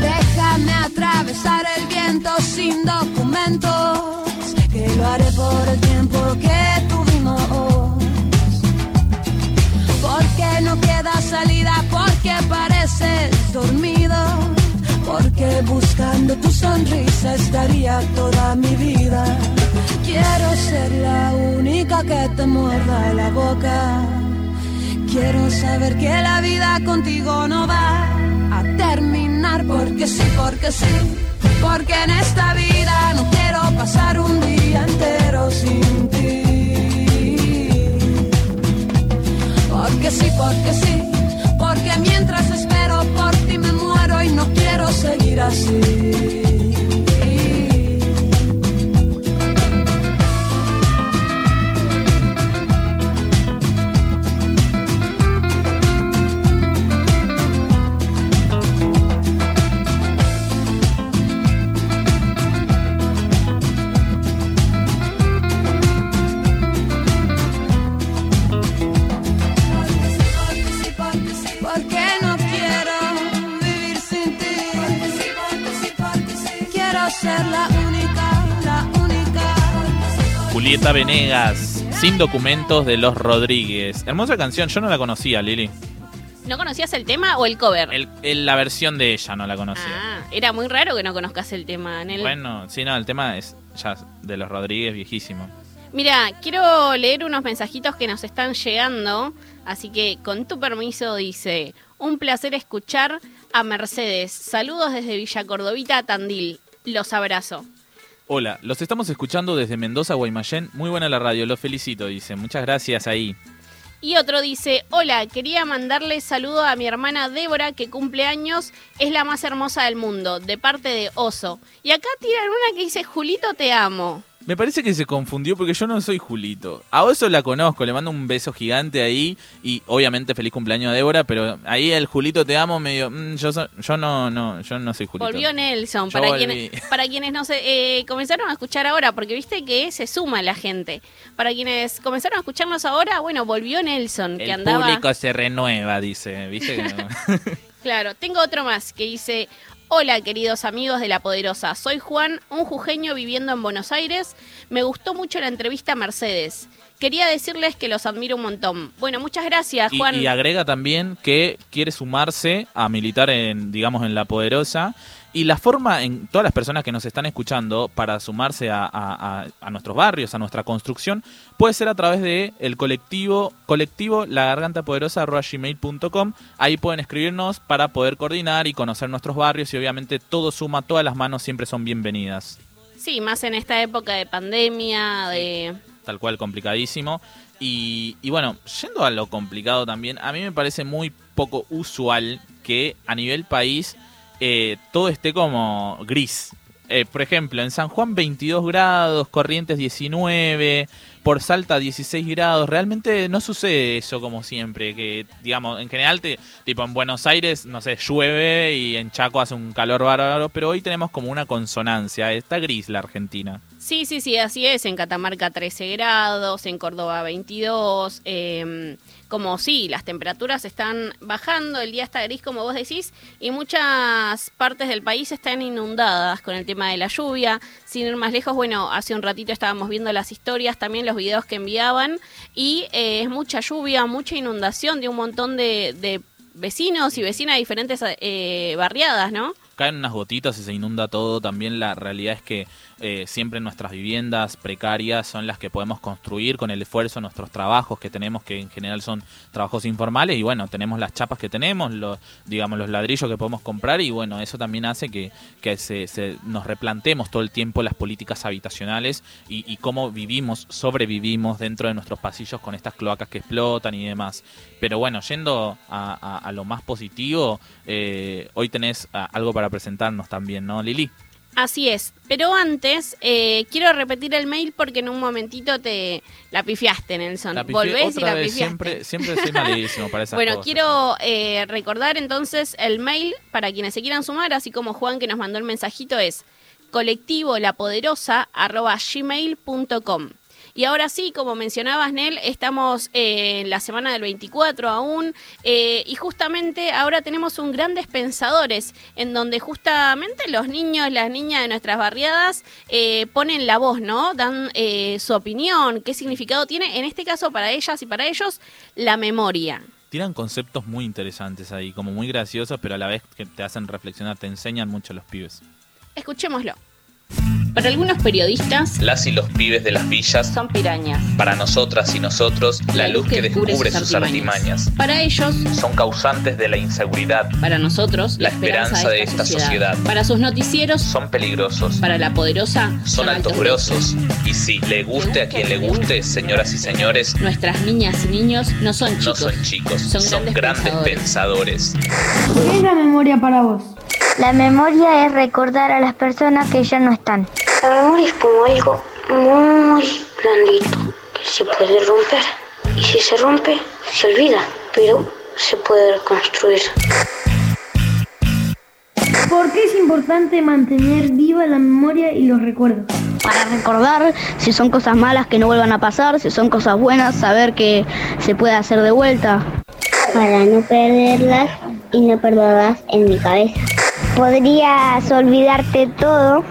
Déjame atravesar el viento sin documentos, que lo haré por el tiempo que tuvimos. No queda salida, porque pareces dormido, porque buscando tu sonrisa estaría toda mi vida. Quiero ser la única que te muerda la boca. Quiero saber que la vida contigo no va a terminar porque sí, porque sí. Porque en esta vida no quiero pasar un día entero sin ti. Porque sí, porque sí. Porque mientras espero por ti me muero y no quiero seguir así. Julieta Venegas, sin documentos de los Rodríguez. Hermosa canción, yo no la conocía, Lili. ¿No conocías el tema o el cover? El- el- la versión de ella no la conocía. Ah, era muy raro que no conozcas el tema. En el... Bueno, sí, no, el tema es ya de los Rodríguez viejísimo. Mira, quiero leer unos mensajitos que nos están llegando, así que con tu permiso dice, un placer escuchar a Mercedes. Saludos desde Villa Cordovita, Tandil. Los abrazo. Hola, los estamos escuchando desde Mendoza, Guaymallén. Muy buena la radio, los felicito, dice. Muchas gracias ahí. Y otro dice, hola, quería mandarle saludo a mi hermana Débora que cumple años, es la más hermosa del mundo, de parte de Oso. Y acá tiran una que dice, Julito, te amo. Me parece que se confundió porque yo no soy Julito. A Oso la conozco, le mando un beso gigante ahí y obviamente feliz cumpleaños a Débora, pero ahí el Julito te amo medio, mm, yo so- yo no no yo no soy Julito. Volvió Nelson, Yo para volví. quienes, para quienes no se, eh, comenzaron a escuchar ahora, porque viste que se suma la gente. Para quienes comenzaron a escucharnos ahora, bueno, volvió Nelson, que El público se renueva, dice. Claro, tengo otro más que dice, hola queridos amigos de La Poderosa, soy Juan, un jujeño viviendo en Buenos Aires, me gustó mucho la entrevista a Mercedes. Quería decirles que los admiro un montón. Bueno, muchas gracias, Y, Juan. y agrega también que quiere sumarse a militar en, digamos, en La Poderosa. Y la forma en todas las personas que nos están escuchando para sumarse a, a- nuestros barrios, a nuestra construcción, puede ser a través de el colectivo, colectivo lagargantapoderosa.gmail.com. Ahí pueden escribirnos para poder coordinar y conocer nuestros barrios y obviamente todo suma, todas las manos siempre son bienvenidas. Sí, más en esta época de pandemia, de... tal cual complicadísimo. Y, y bueno, yendo a lo complicado también, a mí me parece muy poco usual que a nivel país eh, todo esté como gris. Eh, por ejemplo, en San Juan 22 grados, Corrientes 19, por Salta 16 grados. Realmente no sucede eso como siempre. Que, digamos, en general, te, tipo en Buenos Aires, no sé, llueve y en Chaco hace un calor bárbaro, pero hoy tenemos como una consonancia. Está gris la Argentina. Sí, sí, sí, así es. En Catamarca 13 grados, en Córdoba 22. eh, como sí, las temperaturas están bajando, el día está gris como vos decís, y muchas partes del país están inundadas con el tema de la lluvia. Sin ir más lejos, bueno, hace un ratito estábamos viendo las historias, también los videos que enviaban, y eh, es mucha lluvia, mucha inundación de un montón de, vecinos y vecinas de diferentes eh, barriadas, ¿no? caen unas gotitas y se inunda todo. También la realidad es que eh, siempre nuestras viviendas precarias son las que podemos construir con el esfuerzo nuestros trabajos que tenemos, que en general son trabajos informales, y bueno, tenemos las chapas que tenemos, los, digamos, los ladrillos que podemos comprar, y bueno, eso también hace que, que se, se- nos replantemos todo el tiempo las políticas habitacionales y, y cómo vivimos, sobrevivimos dentro de nuestros pasillos con estas cloacas que explotan y demás. Pero bueno, yendo a lo más positivo, eh, hoy tenés ah, algo para presentarnos también, ¿no, Lili? Así es, pero antes eh, quiero repetir el mail porque en un momentito te la pifiaste, Nelson. La Volvés y otra la vez, pifiaste. siempre, siempre soy malísimo para esas Bueno, cosas. quiero eh, recordar entonces el mail para quienes se quieran sumar, así como Juan que nos mandó el mensajito es colectivolapoderosa.gmail.com Y ahora sí, como mencionabas, Nel, estamos eh, en la semana del 24 aún eh, y justamente ahora tenemos un Grandes Pensadores en donde justamente los niños, las niñas de nuestras barriadas eh, ponen la voz, ¿no? Dan eh, su opinión, qué significado tiene, en este caso para ellas y para ellos, la memoria. Tiran conceptos muy interesantes ahí, como muy graciosos, pero a la vez que te hacen reflexionar, te enseñan mucho los pibes. Escuchémoslo. Para algunos periodistas Las y los pibes de las villas, son pirañas. para nosotras y nosotros, la luz que descubre sus artimañas. Para ellos, Son causantes de la inseguridad, para nosotros, la esperanza de esta sociedad. Para sus noticieros, Son peligrosos, para la poderosa, son altos grosos. Y si le guste a quien le guste, señoras y señores, Nuestras niñas y niños no son no chicos. son chicos, son son grandes grandes pensadores. ¿Qué es la memoria para vos? La memoria es recordar a las personas que ya no están. La memoria es como algo muy blandito que se puede romper. Y si se rompe, se olvida, pero se puede reconstruir. ¿Por qué es importante mantener viva la memoria y los recuerdos? Para recordar si son cosas malas que no vuelvan a pasar, si son cosas buenas, saber que se puede hacer de vuelta. Para no perderlas y no perderlas en mi cabeza. Podrías olvidarte todo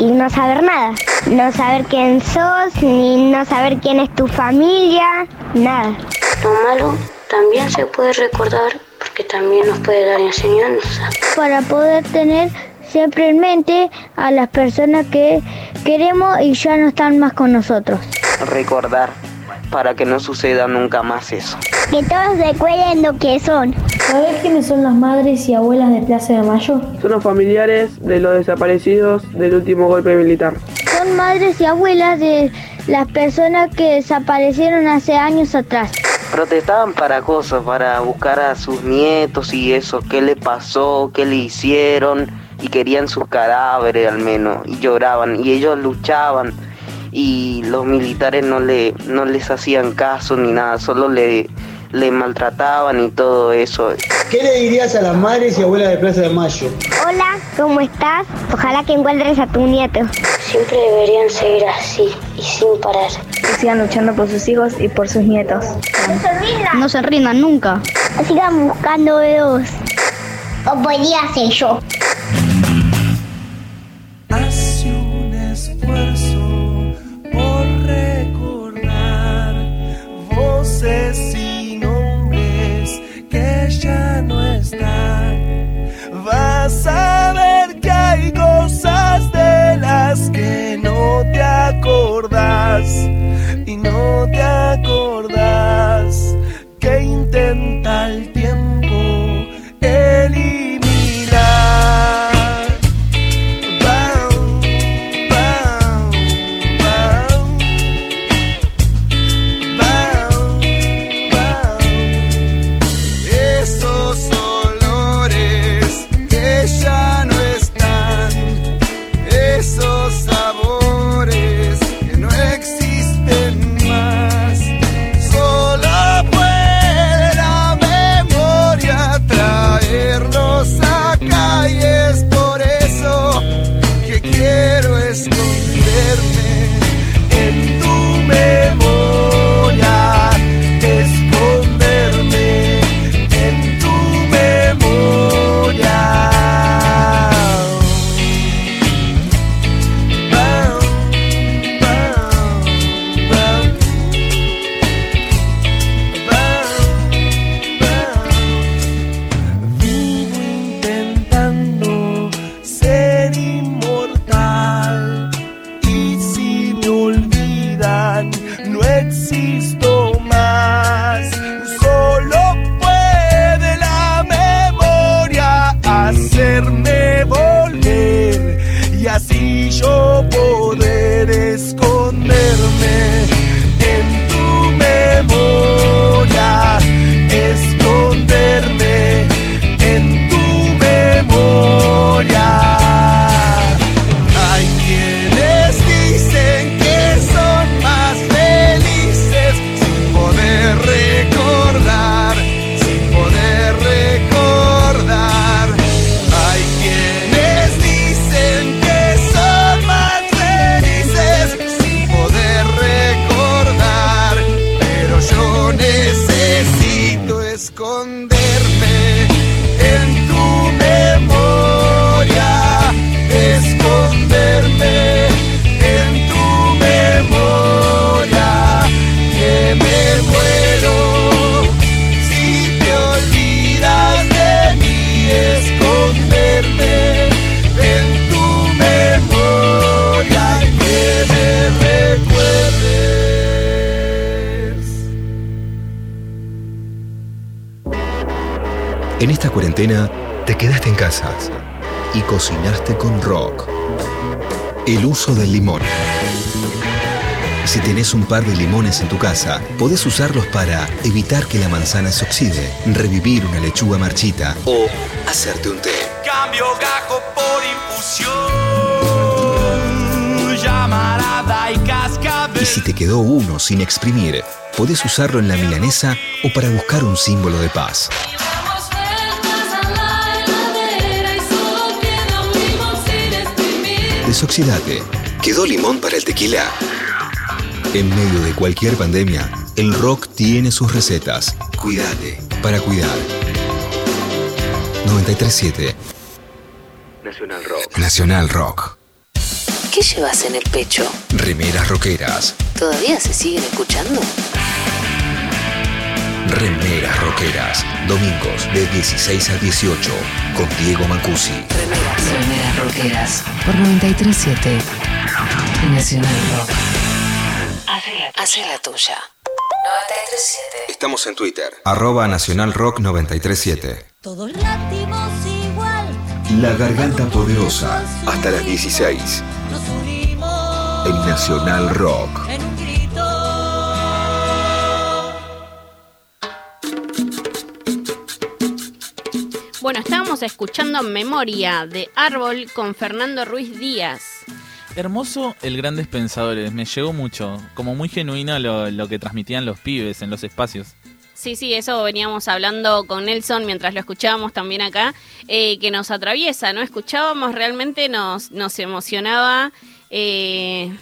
y no saber nada. No saber quién sos, ni no saber quién es tu familia, nada. Lo malo también se puede recordar porque también nos puede dar enseñanza. Para poder tener siempre en mente a las personas que queremos y ya no están más con nosotros. recordar para que no suceda nunca más eso. Que todos recuerden lo que son. ¿Sabés quiénes son las madres y abuelas de Plaza de Mayo? Son los familiares de los desaparecidos del último golpe militar. Son madres y abuelas de las personas que desaparecieron hace años atrás. Protestaban para cosas, para buscar a sus nietos y eso, qué le pasó, qué le hicieron y querían sus cadáveres al menos y lloraban y ellos luchaban y los militares no le no les hacían caso ni nada, solo le le maltrataban y todo eso. ¿Qué le dirías a las madres y abuelas de Plaza de Mayo? Hola, ¿cómo estás? Ojalá que encuentres a tu nieto. Siempre deberían seguir así y sin parar. Que sigan luchando por sus hijos y por sus nietos. No se rindan. No se rindan nunca. Sigan buscando dedos. O podría ser yo. Que no te acordás. Y no te acordás que intenta cuarentena te quedaste en casa y cocinaste con rock. El uso del limón. Si tenés un par de limones en tu casa, podés usarlos para evitar que la manzana se oxide, revivir una lechuga marchita o hacerte un té. Cambio gajo por infusión. Llamarada y cascabel. Y si te quedó uno sin exprimir, podés usarlo en la milanesa o para buscar un símbolo de paz. Desoxidate. ¿Quedó limón para el tequila? En medio de cualquier pandemia, el rock tiene sus recetas. Cuídate para cuidar. 937 Nacional Rock. Nacional Rock. ¿Qué llevas en el pecho? Remeras rockeras. ¿Todavía se siguen escuchando? Remeras rockeras. Domingos de 16 a 18 con Diego Mancusi. Remeras rockeras. Por 937 Nacional Rock. Hace la tuya. 937. Estamos en Twitter. Arroba Nacional Rock 937. Todos latimos igual, La Garganta Poderosa. Hasta las 16. nos unimos En Nacional Rock. Bueno, estábamos escuchando Memoria de Árbol con Fernando Ruiz Díaz. Hermoso el Grandes Pensadores, me llegó mucho, como muy genuino lo, lo que transmitían los pibes en los espacios. Sí, sí, eso veníamos hablando con Nelson mientras lo escuchábamos también acá, eh, que nos atraviesa, ¿no? Escuchábamos, realmente nos, nos emocionaba eh,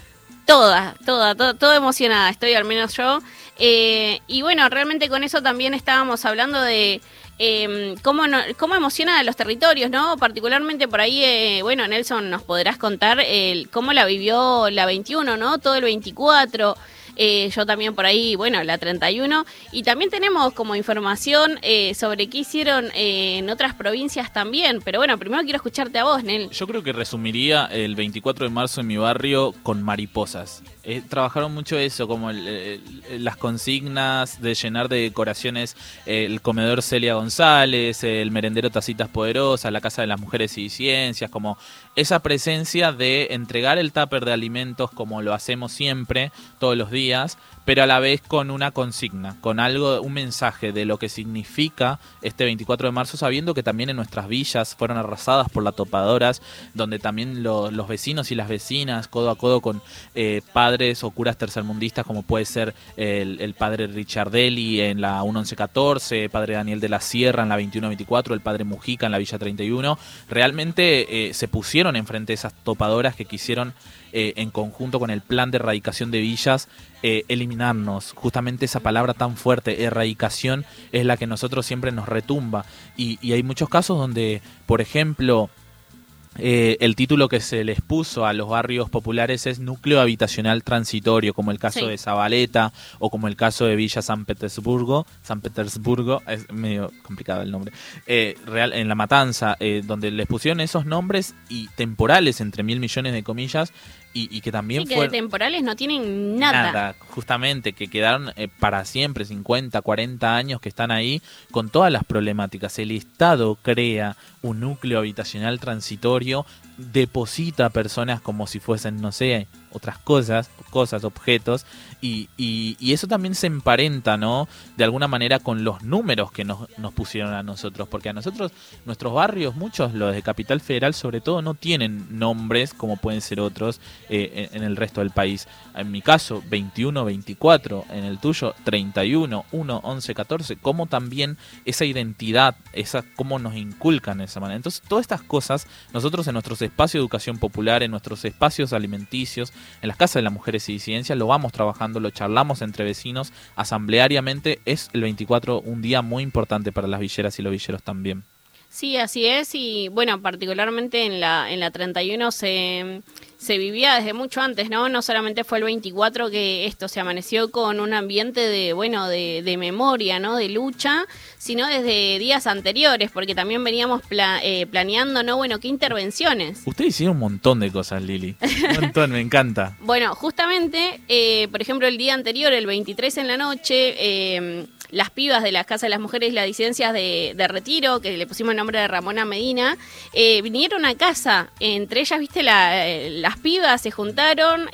toda, toda, to- todo emocionada, estoy al menos yo. Eh, y bueno, realmente con eso también estábamos hablando de eh, cómo, no- cómo emociona a los territorios, ¿no? Particularmente por ahí, eh, bueno, Nelson, nos podrás contar el, cómo la vivió la 21, ¿no? Todo el 24. Eh, yo también por ahí, bueno, la 31. Y también tenemos como información eh, sobre qué hicieron eh, en otras provincias también. Pero bueno, primero quiero escucharte a vos, Nel. Yo creo que resumiría el 24 de marzo en mi barrio con mariposas. Eh, trabajaron mucho eso, como las consignas de llenar de decoraciones el comedor Celia González, el merendero Tacitas Poderosas, la Casa de las Mujeres y Ciencias, como esa presencia de entregar el tupper de alimentos como lo hacemos siempre, todos los días, pero a la vez con una consigna, con algo, un mensaje de lo que significa este 24 de marzo, sabiendo que también en nuestras villas fueron arrasadas por las topadoras, donde también lo- los vecinos y las vecinas, codo a codo con eh, padres o curas tercermundistas, como puede ser el, el padre Richardelli en la 1114, el padre Daniel de la Sierra en la 2124, el padre Mujica en la Villa 31, realmente eh, se pusieron enfrente de esas topadoras que quisieron eh, en conjunto con el plan de erradicación de villas, eh, eliminarnos. Justamente esa palabra tan fuerte, erradicación, es la que nosotros siempre nos retumba. Y, y hay muchos casos donde, por ejemplo, eh, el título que se les puso a los barrios populares es núcleo habitacional transitorio, como el caso Sí. de Zabaleta o como el caso de Villa San Petersburgo. San Petersburgo, es medio complicado el nombre. Eh, real, en La Matanza, eh, donde les pusieron esos nombres y temporales, entre mil millones de comillas, y, y que también Sí, que de temporales no tienen nada. justamente, que quedaron eh, para siempre, 50, 40 años que están ahí, con todas las problemáticas. El Estado crea un núcleo habitacional transitorio, deposita personas como si fuesen, no sé, otras cosas, cosas, objetos, y, y- eso también se emparenta, ¿no? De alguna manera con los números que nos, nos pusieron a nosotros, porque a nosotros, nuestros barrios, muchos, los de Capital Federal sobre todo, no tienen nombres como pueden ser otros eh, en, en el resto del país. En mi caso, 21, 24, en el tuyo, 31, 1, 11, 14, como también esa identidad, esa cómo nos inculcan de esa manera. Entonces, todas estas cosas, nosotros en nuestros espacios de educación popular, en nuestros espacios alimenticios, en las casas de las mujeres y disidencias, lo vamos trabajando, lo charlamos entre vecinos, asambleariamente. Es el 24 un día muy importante para las villeras y los villeros también. Sí, así es. Y bueno, particularmente en la, en la 31 se, se vivía desde mucho antes, ¿no? No solamente fue el 24 que esto se amaneció con un ambiente de, bueno, de, de memoria, ¿no? De lucha, sino desde días anteriores, porque también veníamos pla- eh, planeando, ¿no? Bueno, qué intervenciones. Ustedes hicieron un montón de cosas, Lili. Un montón, me encanta. Bueno, justamente, eh, por ejemplo, el día anterior, el 23 en la noche, eh, las pibas de la Casa de las Mujeres y las Disidencias de, de Retiro, que le pusimos el nombre de Ramona Medina, eh, vinieron a casa. Entre ellas, viste, la- eh, las pibas se juntaron.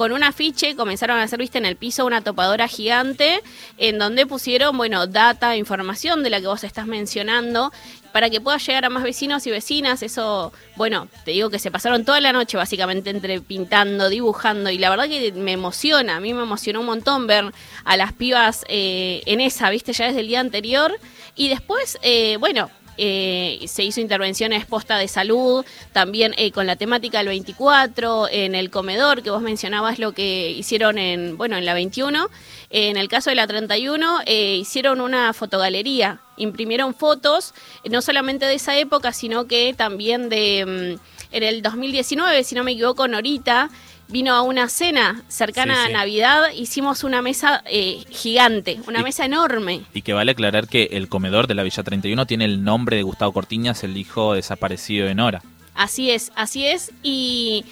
Con un afiche comenzaron a hacer, viste, en el piso una topadora gigante en donde pusieron, bueno, data, información de la que vos estás mencionando para que pueda llegar a más vecinos y vecinas. Eso, bueno, te digo que se pasaron toda la noche básicamente entre pintando, dibujando y la verdad que me emociona, a mí me emocionó un montón ver a las pibas eh, en esa, viste, ya desde el día anterior. Y después, eh, bueno, eh, se hizo intervenciones posta de salud, también eh, con la temática del 24, en el comedor, que vos mencionabas lo que hicieron en, bueno, en la 21. En el caso de la 31, eh, hicieron una fotogalería, imprimieron fotos, no solamente de esa época, sino que también de, mm, en el 2019, si no me equivoco, Norita vino a una cena cercana Sí, sí. a Navidad, hicimos una mesa eh, gigante, una Y- mesa enorme. Y que vale aclarar que el comedor de la Villa 31 tiene el nombre de Gustavo Cortiñas, el hijo desaparecido de Nora. Así es, así es. Y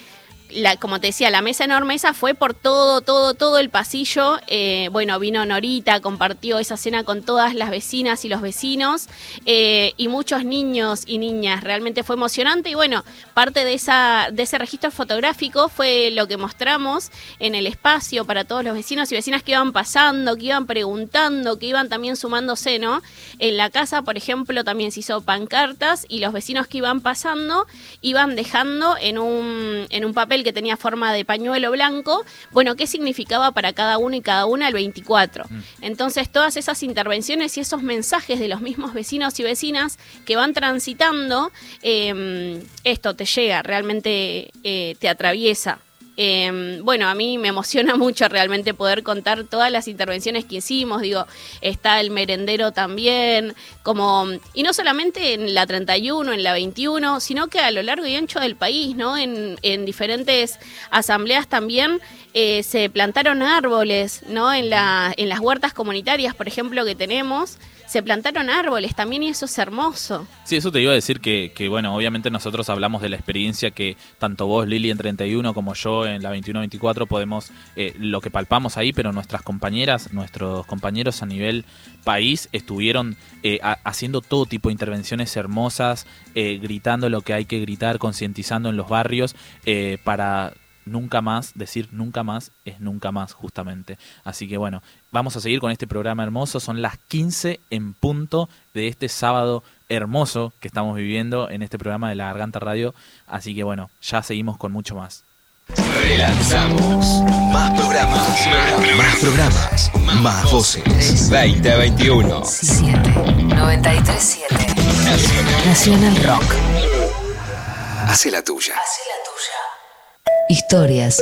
como te decía, la mesa enorme esa fue por todo, todo, todo el pasillo. Eh, bueno, vino Norita, compartió esa cena con todas las vecinas y los vecinos eh, y muchos niños y niñas. Realmente fue emocionante y bueno, parte de, esa, de ese registro fotográfico fue lo que mostramos en el espacio para todos los vecinos y vecinas que iban pasando, que iban preguntando, que iban también sumándose, ¿no? En la casa, por ejemplo, también se hizo pancartas y los vecinos que iban pasando iban dejando en un, en un papel que tenía forma de pañuelo blanco, bueno, qué significaba para cada uno y cada una el 24. Entonces, todas esas intervenciones y esos mensajes de los mismos vecinos y vecinas que van transitando, eh, esto te llega, realmente eh, te atraviesa. Eh, bueno, a mí me emociona mucho realmente poder contar todas las intervenciones que hicimos. Digo, está el merendero también, como y no solamente en la 31, en la 21, sino que a lo largo y ancho del país, ¿no? En, en diferentes asambleas también eh, se plantaron árboles, ¿no? En, la, en las huertas comunitarias, por ejemplo, que tenemos, se plantaron árboles también y eso es hermoso. Sí, eso te iba a decir que, que, bueno, obviamente nosotros hablamos de la experiencia que tanto vos, Lili, en 31 como yo en la 21-24 podemos, eh, lo que palpamos ahí, pero nuestras compañeras, nuestros compañeros a nivel país estuvieron eh, ha- haciendo todo tipo de intervenciones hermosas, eh, gritando lo que hay que gritar, concientizando en los barrios eh, para nunca más, decir nunca más es nunca más justamente. Así que bueno, vamos a seguir con este programa hermoso, son las 15 en punto de este sábado hermoso que estamos viviendo en este programa de la Garganta Radio, así que bueno, ya seguimos con mucho más. Relanzamos. Más programas. Más programas. Más voces. 2021. 937 Nacional Rock. Hace la tuya. Historias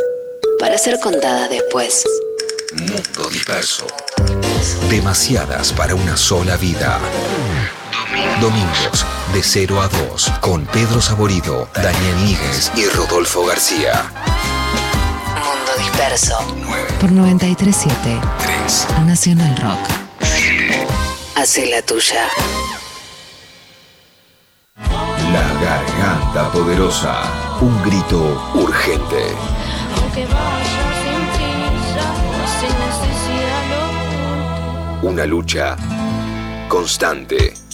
para ser contadas después. Mundo disperso. Demasiadas para una sola vida. Domingos de 0 a 2 con Pedro Saborido, Daniel Níguez y Rodolfo García. Mundo disperso. Por 937 Nacional Rock. Hace la tuya. La garganta poderosa. Un grito urgente. Aunque vaya sin prisa, sin necesidad lo. Una lucha constante.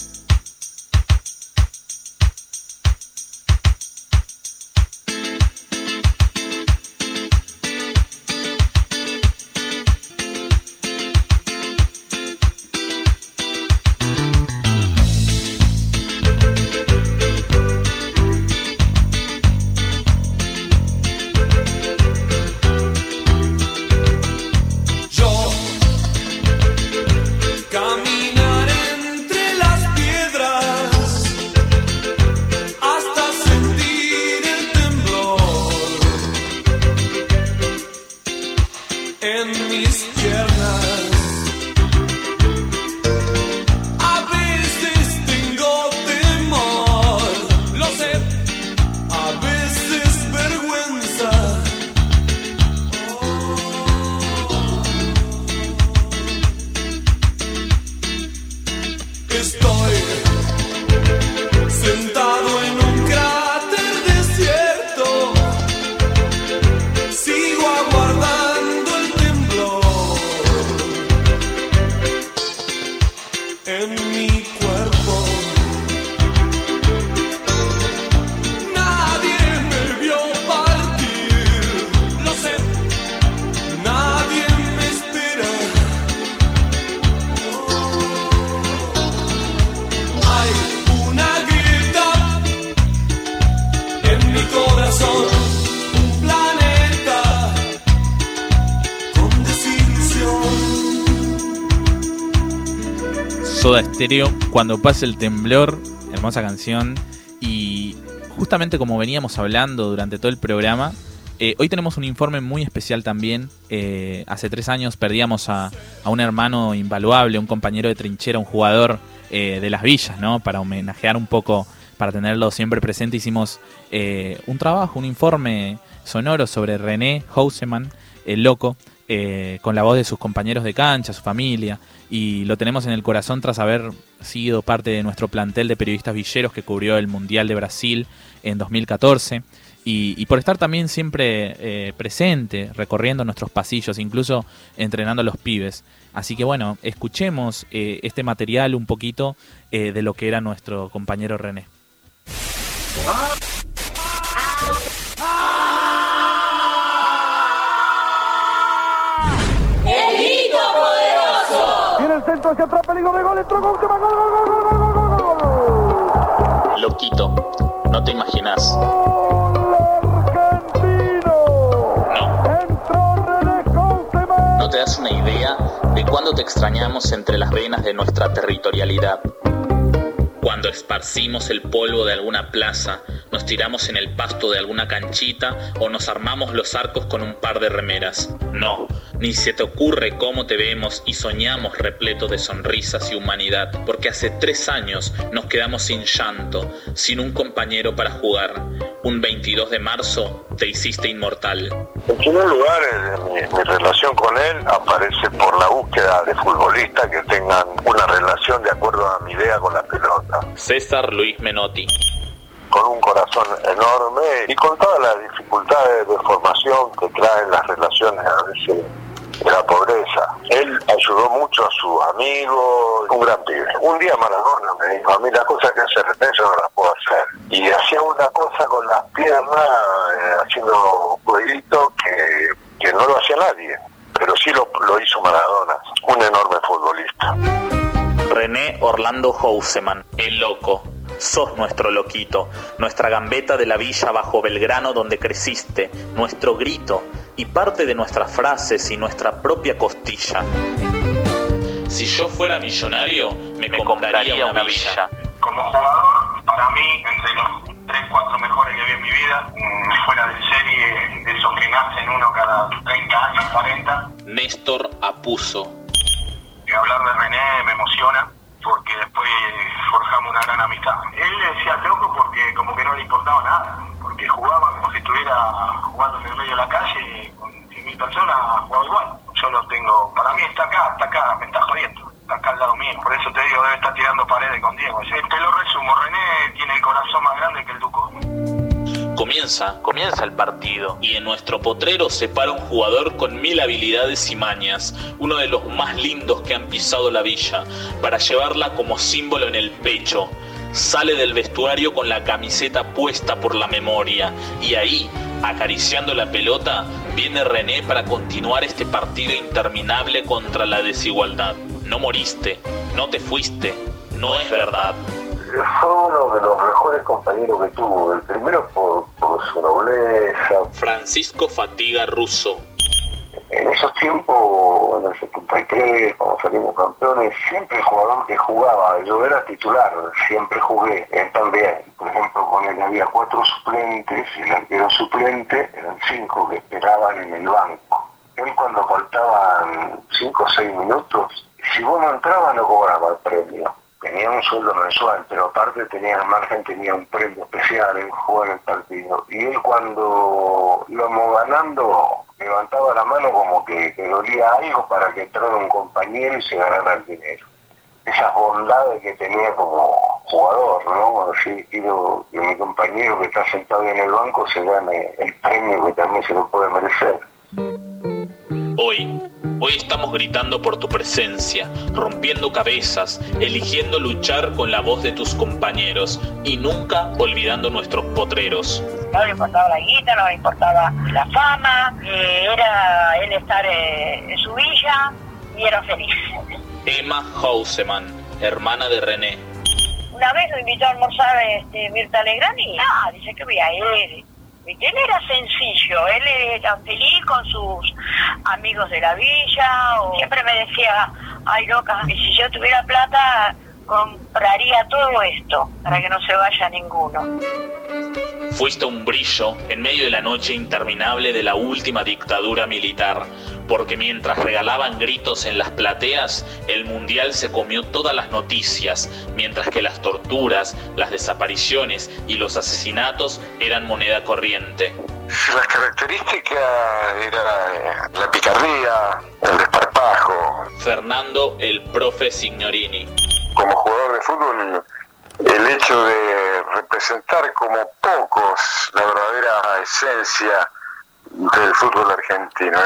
Soda Stereo, Cuando pase el temblor, hermosa canción. Y justamente como veníamos hablando durante todo el programa, eh, hoy tenemos un informe muy especial también. Eh, hace tres años perdíamos a, un hermano invaluable, un compañero de trinchera, un jugador eh, de las villas, ¿no? Para homenajear un poco, para tenerlo siempre presente, hicimos un trabajo, un informe sonoro sobre René Houseman, el loco, eh, con la voz de sus compañeros de cancha, su familia, y lo tenemos en el corazón tras haber sido parte de nuestro plantel de periodistas villeros que cubrió el Mundial de Brasil en 2014. Y, por estar también siempre eh, presente, recorriendo nuestros pasillos, incluso entrenando a los pibes. Así que bueno, escuchemos eh, este material un poquito de lo que era nuestro compañero René. hacia atrás, peligro de gol, entró gol, que va, gol, gol, gol, gol, gol, gol, gol. Loquito, no te imaginas. No te das una idea de cuándo te extrañamos entre las venas de nuestra territorialidad. Cuando esparcimos el polvo de alguna plaza, nos tiramos en el pasto de alguna canchita o nos armamos los arcos con un par de remeras. No, ni se te ocurre cómo te vemos y soñamos repleto de sonrisas y humanidad, porque hace tres años nos quedamos sin llanto, sin un compañero para jugar. Un 22 de marzo te hiciste inmortal. En primer lugar, mi, mi relación con él aparece por la búsqueda de futbolistas que tengan una relación de acuerdo a mi idea con la pelota. César Luis Menotti. Con un corazón enorme y con todas las dificultades de formación que traen las relaciones a veces de la pobreza. Él ayudó mucho a sus amigos, un gran pibe. Un día Maradona me dijo, a mí las cosas que hace yo no las puedo hacer. Y hacía una cosa con las piernas, eh, haciendo jueguito que, que no lo hacía nadie. Pero sí lo, lo hizo Maradona, un enorme futbolista. René Orlando Houseman, el loco. Sos nuestro loquito, nuestra gambeta de la villa bajo Belgrano donde creciste, nuestro grito y parte de nuestras frases y nuestra propia costilla. Si yo fuera millonario, me, compraría una villa. Como jugador, para mí, entre los 3, 4 mejores que vi en mi vida, mm, fuera de serie, de esos que nacen uno cada 30 años, 40. Néstor Apuso. Hablar de René me emociona porque después forjamos una gran amistad. Él decía loco porque como que no le importaba nada, porque jugaba como si estuviera jugando en el medio de la calle con 100.000 personas, jugaba igual. Yo lo tengo, para mí está acá, está acá, me está jodiendo, está acá al lado mío. Por eso te digo, debe estar tirando paredes con Diego. Te lo resumo, René tiene el corazón más grande que el Duco. Comienza, comienza el partido y en nuestro potrero se para un jugador con mil habilidades y mañas, uno de los más lindos que han pisado la villa, para llevarla como símbolo en el pecho. Sale del vestuario con la camiseta puesta por la memoria y ahí, acariciando la pelota, viene René para continuar este partido interminable contra la desigualdad. No moriste, no te fuiste, no es verdad fue uno de los mejores compañeros que tuvo. El primero por, por su nobleza. Francisco Fatiga Russo. En esos tiempos, en el 73, cuando salimos campeones, siempre el jugador que jugaba, yo era titular, siempre jugué, él también. Por ejemplo, con él había cuatro suplentes, el arquero suplente, eran cinco que esperaban en el banco. Él cuando faltaban cinco o seis minutos, si vos no entrabas no cobraba el premio tenía un sueldo mensual, pero aparte tenía al margen, tenía un premio especial en jugar el partido. Y él cuando íbamos ganando, levantaba la mano como que, que dolía algo para que entrara un compañero y se ganara el dinero. Esas bondades que tenía como jugador, ¿no? Así quiero que mi compañero que está sentado en el banco se gane el premio que también se lo puede merecer. Hoy, hoy estamos gritando por tu presencia, rompiendo cabezas, eligiendo luchar con la voz de tus compañeros y nunca olvidando nuestros potreros. No le importaba la guita, no le importaba la fama, eh, era él estar eh, en su villa y era feliz. Emma Houseman, hermana de René. Una vez lo invitó a almorzar este, Mirta Legrani, ah, dice que voy a ir. Él era sencillo, él era feliz con sus amigos de la villa, o siempre me decía, ay loca, y si yo tuviera plata, compraría todo esto para que no se vaya ninguno. Fuiste un brillo en medio de la noche interminable de la última dictadura militar, porque mientras regalaban gritos en las plateas, el Mundial se comió todas las noticias, mientras que las torturas, las desapariciones y los asesinatos eran moneda corriente. Las características era la picardía, el desparpajo. Fernando el profe Signorini. Como jugador de fútbol, el hecho de representar como pocos la verdadera esencia del fútbol argentino.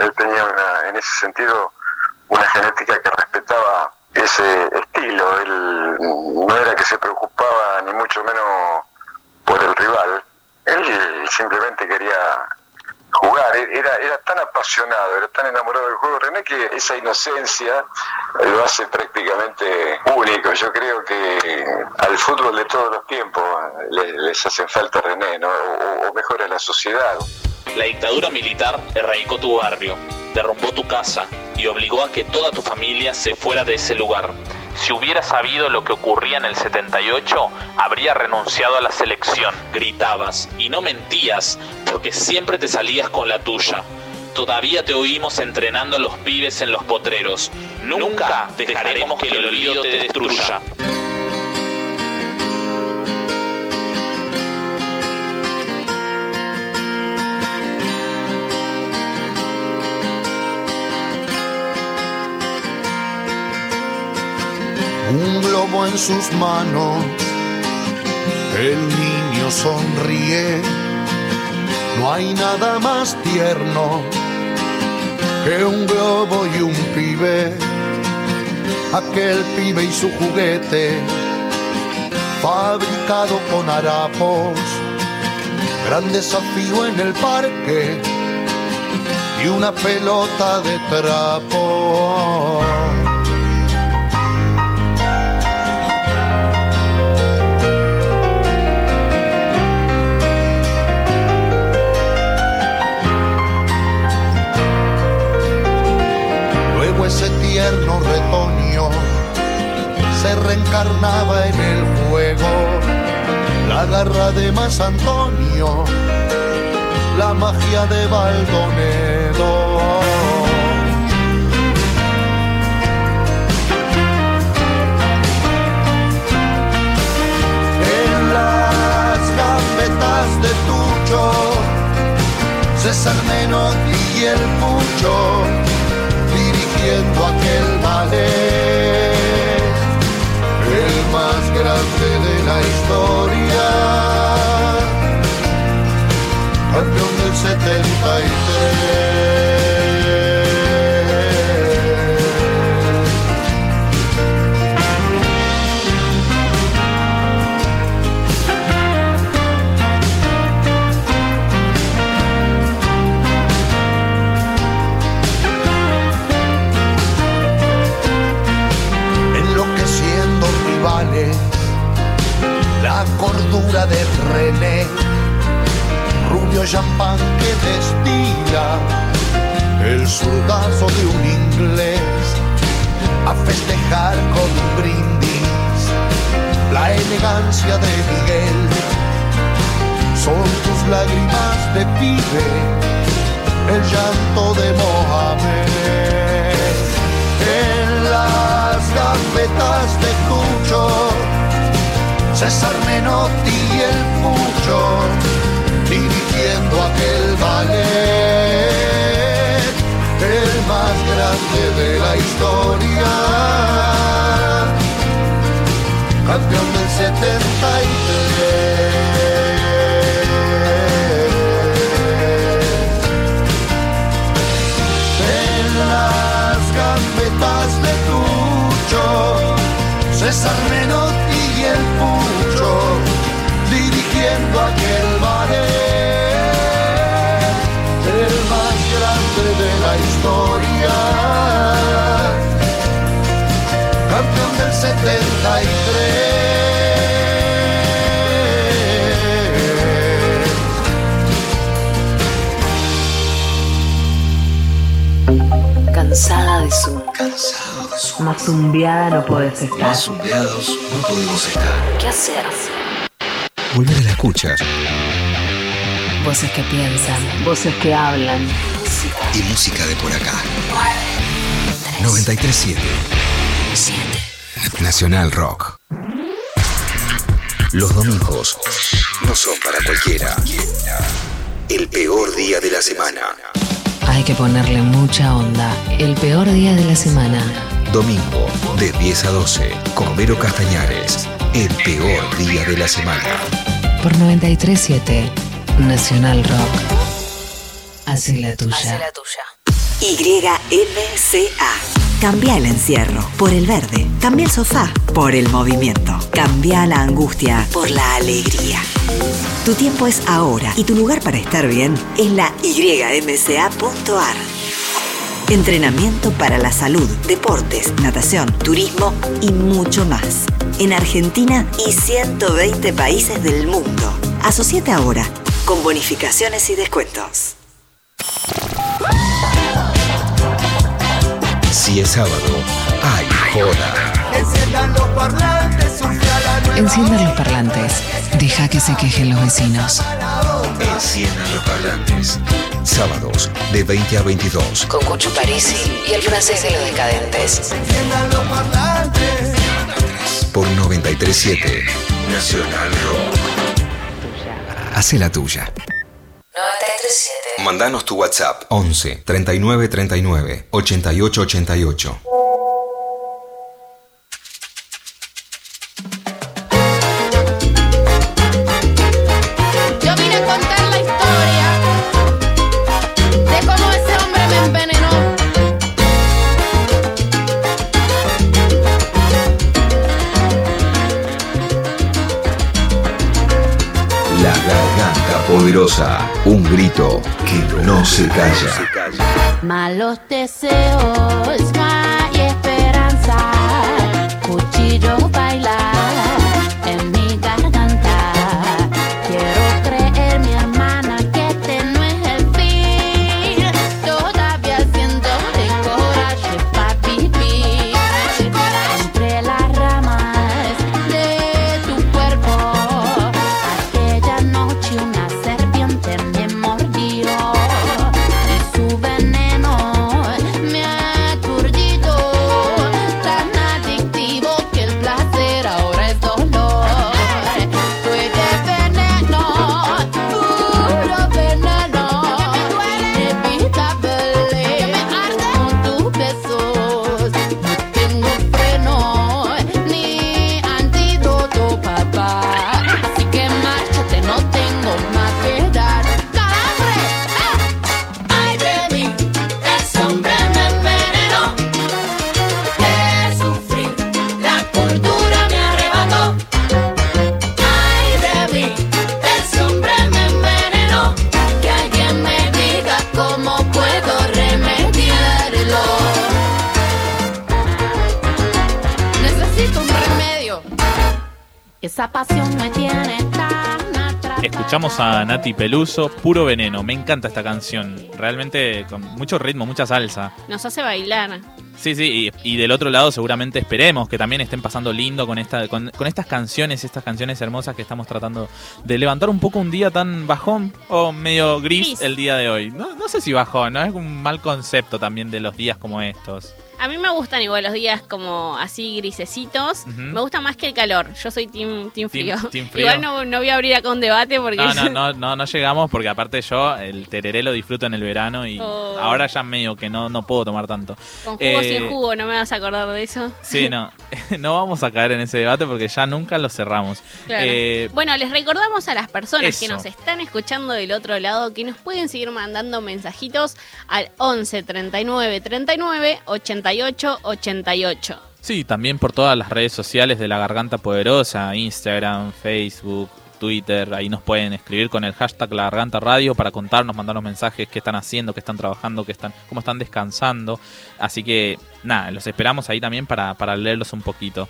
Él, tenía una, en ese sentido una genética que respetaba ese estilo. Él no era que se preocupaba ni mucho menos por el rival. Él simplemente quería jugar, era, era tan apasionado, era tan enamorado del juego René que esa inocencia lo hace prácticamente único. Yo creo que al fútbol de todos los tiempos les, les hacen falta René, ¿no? o, o mejor a la sociedad. La dictadura militar erradicó tu barrio, derrumbó tu casa y obligó a que toda tu familia se fuera de ese lugar. Si hubiera sabido lo que ocurría en el 78, habría renunciado a la selección, gritabas, y no mentías, porque siempre te salías con la tuya. Todavía te oímos entrenando a los pibes en los potreros. Nunca dejaremos que el olvido te destruya. Un globo en sus manos. El niño sonríe, no hay nada más tierno que un globo y un pibe. Aquel pibe y su juguete, fabricado con harapos. Gran desafío en el parque y una pelota de trapo. Tierno retoño se reencarnaba en el fuego, la garra de Más Antonio, la magia de Baldonedo. En las gambetas de Tucho, César Menotti y el Pucho dirigiendo aquel ballet, el más grande de la historia, campeón del 73. Cordura de René, rubio champán que destila el zurdazo de un inglés, a festejar con un brindis, la elegancia de Miguel, son tus lágrimas de pibe, el llanto de Mohamed. En las gambetas de Cucho, César Menotti y el Pucho, dirigiendo aquel ballet, el más grande de la historia, campeón del 73. En las gambetas de Tucho, César Menotti 73. Cansada de su. Cansado de zumbiada no podés estar. Más zumbiados no podemos estar. ¿Qué hacer? Volver a la escucha. Voces que piensan, voces que hablan. Y música de por acá. 937 Nacional Rock. Los domingos no son para cualquiera. El peor día de la semana. Hay que ponerle mucha onda. El peor día de la semana. Domingo, de 10 a 12, con Vero Castañares. El peor día de la semana. Por 937 Nacional Rock. Hace la tuya. YMCA. Cambia el encierro por el verde. Cambia el sofá por el movimiento. Cambia la angustia por la alegría. Tu tiempo es ahora y tu lugar para estar bien es la ymca.ar. Entrenamiento para la salud, deportes, natación, turismo y mucho más. En Argentina y 120 países del mundo. Asociate ahora con bonificaciones y descuentos. Si es sábado, hay joda. Enciendan los parlantes, la nueva Enciendan los parlantes. Deja que se quejen los vecinos. Enciendan los parlantes. Sábados, de 20 a 22. Con Cucho Parisi y el francés de los decadentes. Enciendan los parlantes. Por 937 Nacional Rock. Hace la tuya. 937. Mandanos tu WhatsApp 11 39 39 88 88. Se calla. Malos deseos, no hay esperanza. Cuchillo Escuchamos a Nati Peluso, Puro Veneno. Me encanta esta canción. Realmente con mucho ritmo, mucha salsa. Nos hace bailar. Sí, sí, y, y del otro lado seguramente esperemos que también estén pasando lindo con, esta, con, con estas canciones, estas canciones hermosas que estamos tratando de levantar un poco un día tan bajón o medio gris, Gris. el día de hoy. No, no sé si bajón, ¿no? Es un mal concepto también de los días como estos. A mí me gustan igual los días como así grisecitos. Me gusta más que el calor. Yo soy team, team frío. team frío. Igual no, no voy a abrir acá un debate porque... No, no, no, no, no llegamos porque aparte yo el tereré lo disfruto en el verano y Oh. ahora ya medio que no, no puedo tomar tanto. Con jugo Eh, sin jugo, no me vas a acordar de eso. Sí, no, no vamos a caer en ese debate porque ya nunca lo cerramos. Claro. Eh, bueno, les recordamos a las personas que nos están escuchando del otro lado que nos pueden seguir mandando mensajitos al 11 39 39 88 88. Sí, también por todas las redes sociales de La Garganta Poderosa, Instagram, Facebook, Twitter, ahí nos pueden escribir con el hashtag La Garganta Radio para contarnos, mandarnos mensajes, qué están haciendo, qué están trabajando, qué están, cómo están descansando. Así que nada, los esperamos ahí también para, para leerlos un poquito.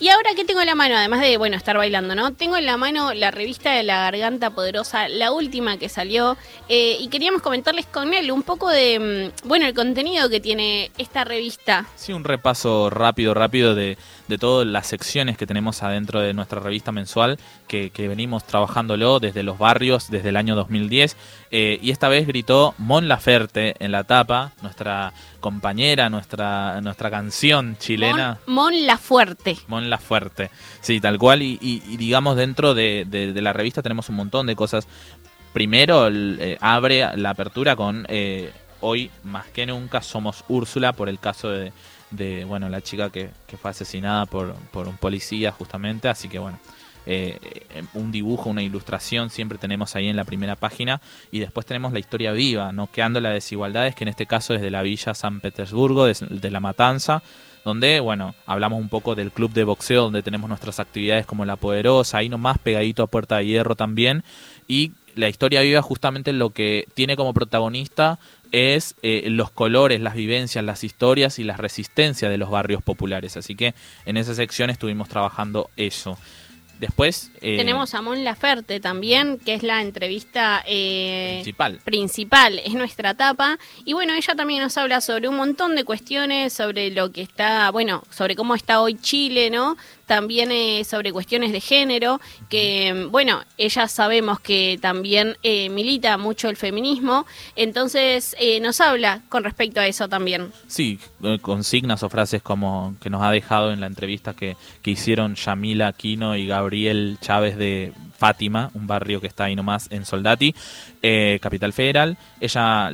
Y ahora que tengo en la mano, además de, bueno, estar bailando, ¿no? Tengo en la mano la revista de La Garganta Poderosa, la última que salió, eh, y queríamos comentarles con él un poco de, mm, bueno, el contenido que tiene esta revista. Sí, un repaso rápido, rápido de, de todas las secciones que tenemos adentro de nuestra revista mensual, que, que venimos trabajándolo desde los barrios, desde el año 2010, eh, y esta vez gritó Mon Laferte en la tapa, nuestra compañera, nuestra, nuestra canción chilena. Mon, Mon Lafuerte. Mon Laferte, sí, tal cual, y, y- y digamos dentro de, de- de la revista tenemos un montón de cosas. Primero eh, abre la apertura con eh, hoy más que nunca somos Úrsula por el caso de, de, bueno la chica que, que fue asesinada por, por un policía justamente, así que bueno. eh, eh, un dibujo, una ilustración siempre tenemos ahí en la primera página. Y después tenemos la historia viva, noqueando las desigualdades que en este caso es de la villa San Petersburgo, de, la Matanza, donde, bueno, hablamos un poco del club de boxeo, donde tenemos nuestras actividades como La Poderosa, ahí nomás pegadito a Puerta de Hierro también, y la historia viva justamente lo que tiene como protagonista es eh, los colores, las vivencias, las historias y la resistencia de los barrios populares. Así que en esa sección estuvimos trabajando eso. Después... eh, Tenemos a Mon Laferte también, que es la entrevista eh, Principal. principal, es nuestra etapa. Y bueno, ella también nos habla sobre un montón de cuestiones, sobre lo que está, bueno, sobre cómo está hoy Chile, ¿no? También eh, sobre cuestiones de género, que bueno, ella sabemos que también eh, milita mucho el feminismo, entonces eh, nos habla con respecto a eso también. Sí, eh, consignas o frases como que nos ha dejado en la entrevista que, que hicieron Yamila Aquino y Gabriel Chávez de Fátima, un barrio que está ahí nomás en Soldati, eh, Capital Federal. Ella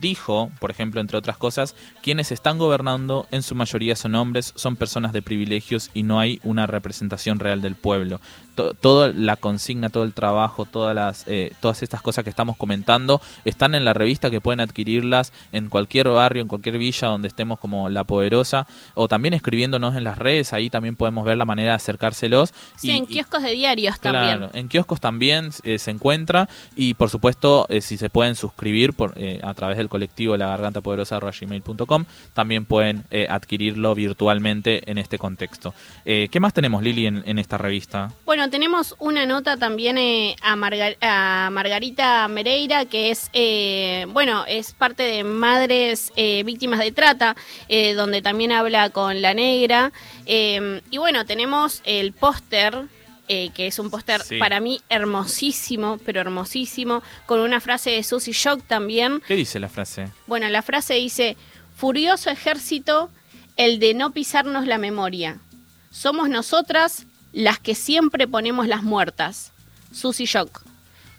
dijo, por ejemplo, entre otras cosas, quienes están gobernando en su mayoría son hombres, son personas de privilegios y no hay una representación real del pueblo. To- toda la consigna, todo el trabajo, todas las eh, todas estas cosas que estamos comentando están en la revista que pueden adquirirlas en cualquier barrio, en cualquier villa donde estemos como La Poderosa o también escribiéndonos en las redes, ahí también podemos ver la manera de acercárselos. Sí, Y- en kioscos de diarios Claro, también. en kioscos también eh, se encuentra y por supuesto eh, si se pueden suscribir por, eh, a través del colectivo La Garganta Poderosa gmail.com también pueden eh, adquirirlo virtualmente en este contexto. Eh, ¿Qué más tenemos Lili en, esta revista? Bueno, tenemos una nota también eh, a, a Margarita Mereira, que es, bueno, es parte de Madres Víctimas de Trata, donde también habla con La Negra. Y bueno, tenemos el póster. Eh, que es un póster Sí. para mí hermosísimo, pero hermosísimo, con una frase de Susie Shock también. ¿Qué dice la frase? Bueno, la frase dice, furioso ejército, el de no pisarnos la memoria. Somos nosotras las que siempre ponemos las muertas. Susie Shock.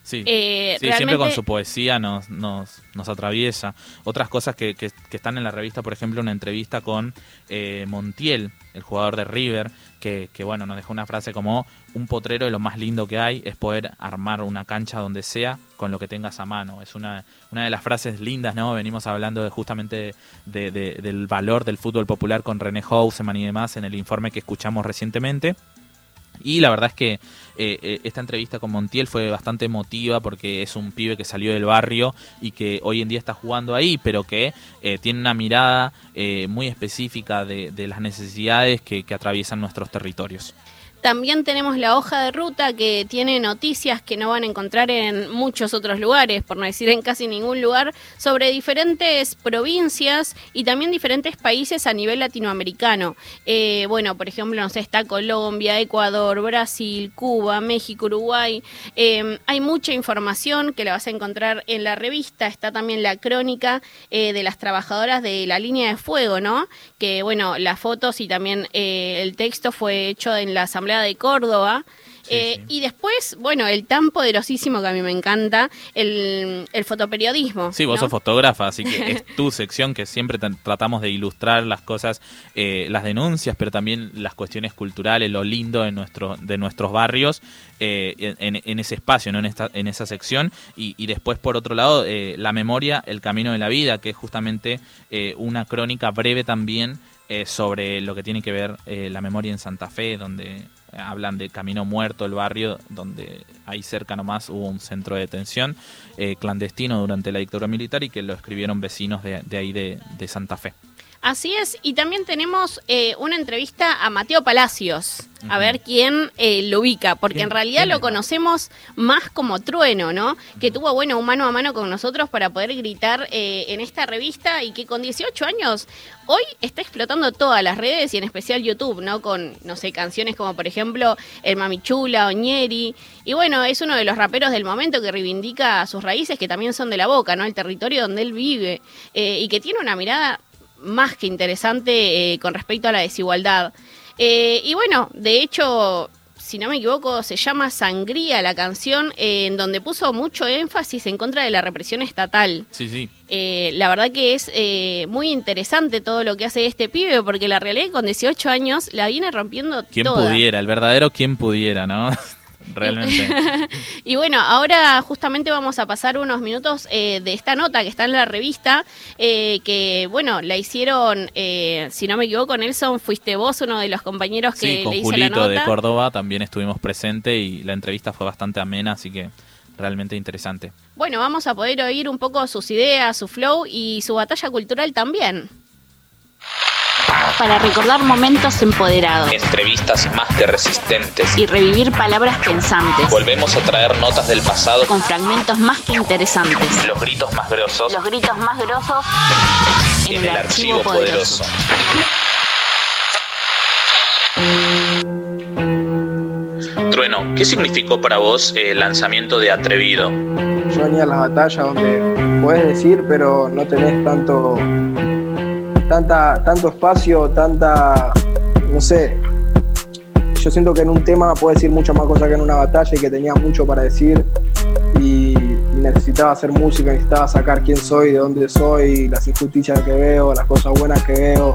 Sí, Eh, Sí, siempre con su poesía nos, nos, nos atraviesa. Otras cosas que, que- que están en la revista, por ejemplo, una entrevista con eh, Montiel, el jugador de River, que, que, bueno, nos dejó una frase como un potrero de lo más lindo que hay es poder armar una cancha donde sea con lo que tengas a mano. Es una, una de las frases lindas, ¿no? Venimos hablando de, justamente de- de- del valor del fútbol popular con René Houseman y demás en el informe que escuchamos recientemente. Y la verdad es que eh, eh, esta entrevista con Montiel fue bastante emotiva porque es un pibe que salió del barrio y que hoy en día está jugando ahí, pero que eh, tiene una mirada eh, muy específica de, las necesidades que atraviesan nuestros territorios. También tenemos la hoja de ruta que tiene noticias que no van a encontrar en muchos otros lugares, por no decir en casi ningún lugar, sobre diferentes provincias y también diferentes países a nivel latinoamericano. Eh, bueno, por ejemplo, no sé, está Colombia, Ecuador, Brasil, Cuba, México, Uruguay. Eh, hay mucha información que la vas a encontrar en la revista. Está también la crónica eh, de las trabajadoras de la línea de fuego, ¿no? Que, bueno, las fotos y también eh, el texto fue hecho en la Asamblea de Córdoba. Eh, Y después, bueno, el tan poderosísimo que a mí me encanta, el, el fotoperiodismo. Sí, vos ¿no? sos fotógrafa, así que es tu sección que siempre tra- tratamos de ilustrar las cosas, eh, las denuncias, pero también las cuestiones culturales, lo lindo de, nuestro, de nuestros barrios eh, en, en ese espacio, ¿no? en, esta, en esa sección. Y, y después, por otro lado, la memoria, el camino de la vida, que es justamente una crónica breve también sobre lo que tiene que ver la memoria en Santa Fe, donde hablan de Camino Muerto, el barrio donde ahí cerca nomás hubo un centro de detención eh, clandestino durante la dictadura militar y que lo escribieron vecinos de, ahí de Santa Fe. Así es, y también tenemos eh, una entrevista a Mateo Palacios, a ver quién eh, lo ubica, porque en realidad lo conocemos más como Trueno, ¿no? Que tuvo, bueno, un mano a mano con nosotros para poder gritar eh, en esta revista y que con 18 años hoy está explotando todas las redes y en especial YouTube, ¿no? Con, no sé, canciones como por ejemplo El Mamichula, Oñeri, y bueno, es uno de los raperos del momento que reivindica sus raíces que también son de la boca, ¿no? El territorio donde él vive y que tiene una mirada más que interesante eh, con respecto a la desigualdad. Eh, y bueno, de hecho, si no me equivoco, se llama Sangría la canción, eh, en donde puso mucho énfasis en contra de la represión estatal. Sí, sí. la verdad que es muy interesante todo lo que hace este pibe, porque la realidad con 18 años la viene rompiendo ¿Quién toda. pudiera? El verdadero quien pudiera, ¿no? Realmente. y bueno, ahora justamente vamos a pasar unos minutos eh, de esta nota que está en la revista, eh, que bueno, la hicieron, eh, si no me equivoco, Nelson, fuiste vos uno de los compañeros que sí, con le hizo Julito la nota. de Córdoba también estuvimos presentes y la entrevista fue bastante amena, así que realmente interesante. Bueno, vamos a poder oír un poco sus ideas, su flow y su batalla cultural también. Para recordar momentos empoderados Entrevistas más que resistentes. y revivir palabras pensantes. Volvemos a traer notas del pasado Con fragmentos más que interesantes. los gritos más grosos Los gritos más grosos en el archivo poderoso. Trueno, ¿qué significó para vos el lanzamiento de Atrevido? Yo venía a las batallas donde puedes decir, pero no tenés tanto, tanta, tanto espacio, tanta, no sé. Yo siento que en un tema puedes decir mucho más cosas que en una batalla y que tenía mucho para decir y, necesitaba hacer música, necesitaba sacar quién soy, de dónde soy, las injusticias que veo, las cosas buenas que veo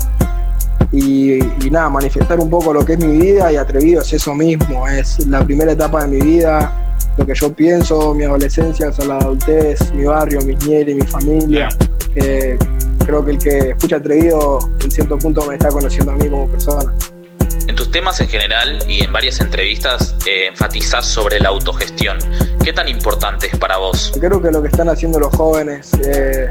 y, nada, manifestar un poco lo que es mi vida y atrevido es eso mismo, es la primera etapa de mi vida, lo que yo pienso, mi adolescencia, hasta la adultez, mi barrio, mis nietos, mi familia. Creo que el que escucha atrevido en cierto punto me está conociendo a mí como persona. En tus temas en general y en varias entrevistas eh, enfatizás sobre la autogestión. ¿Qué tan importante es para vos? Creo que lo que están haciendo los jóvenes eh,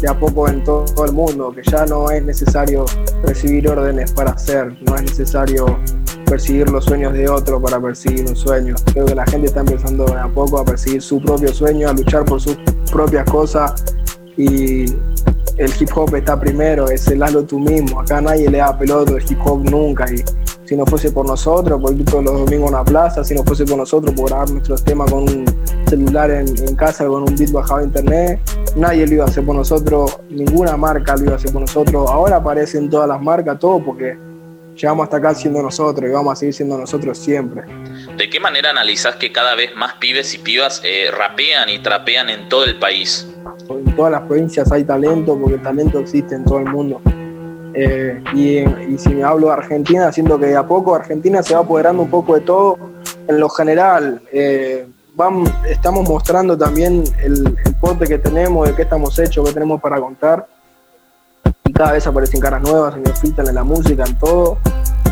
de a poco en todo, todo el mundo, que ya no es necesario recibir órdenes para hacer, no es necesario perseguir los sueños de otro para perseguir un sueño. Creo que la gente está empezando de a poco a perseguir su propio sueño, a luchar por sus propias cosas y el hip hop está primero, es el hazlo tú mismo. Acá nadie le da pelota el hip hop nunca y si no fuese por nosotros, por ir todos los domingos a una plaza, si no fuese por nosotros, por grabar nuestros temas con un celular en, casa, con un beat bajado a internet, nadie lo iba a hacer por nosotros, ninguna marca lo iba a hacer por nosotros. Ahora aparecen todas las marcas, todo porque llegamos hasta acá siendo nosotros y vamos a seguir siendo nosotros siempre. ¿De qué manera analizás que cada vez más pibes y pibas eh, rapean y trapean en todo el país? En todas las provincias hay talento, porque el talento existe en todo el mundo. Eh, y, si me hablo de Argentina, siento que de a poco Argentina se va apoderando un poco de todo en lo general. Eh, van, estamos mostrando también el, el porte que tenemos, de qué estamos hechos, qué tenemos para contar. Y cada vez aparecen caras nuevas en el freestyle, en la música, en todo.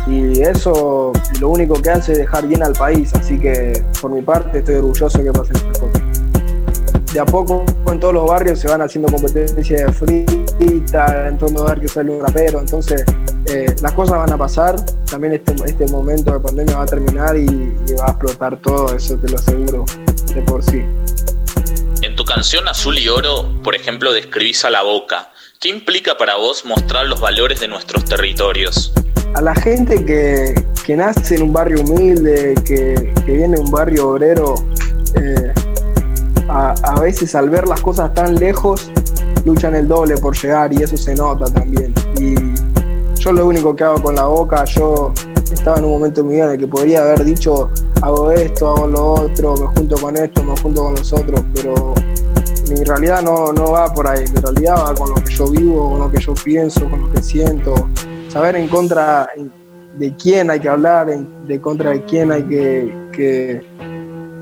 Y eso lo único que hace es dejar bien al país. Así que por mi parte estoy orgulloso de que pasen estas cosas de a poco en todos los barrios se van haciendo competencias de frita, en todos los barrios sale un rapero, entonces eh, las cosas van a pasar, también este, este momento de pandemia va a terminar y, y, va a explotar todo, eso te lo aseguro de por sí. En tu canción Azul y Oro, por ejemplo, describís a la boca. ¿Qué implica para vos mostrar los valores de nuestros territorios? A la gente que, que nace en un barrio humilde, que, que viene de un barrio obrero, eh, a, a, veces al ver las cosas tan lejos, luchan el doble por llegar y eso se nota también. Y yo lo único que hago con la boca, yo estaba en un momento en mi vida en que podría haber dicho, hago esto, hago lo otro, me junto con esto, me junto con los otros, pero mi realidad no, no va por ahí, mi realidad va con lo que yo vivo, con lo que yo pienso, con lo que siento, saber en contra de quién hay que hablar, en, de contra de quién hay que, que,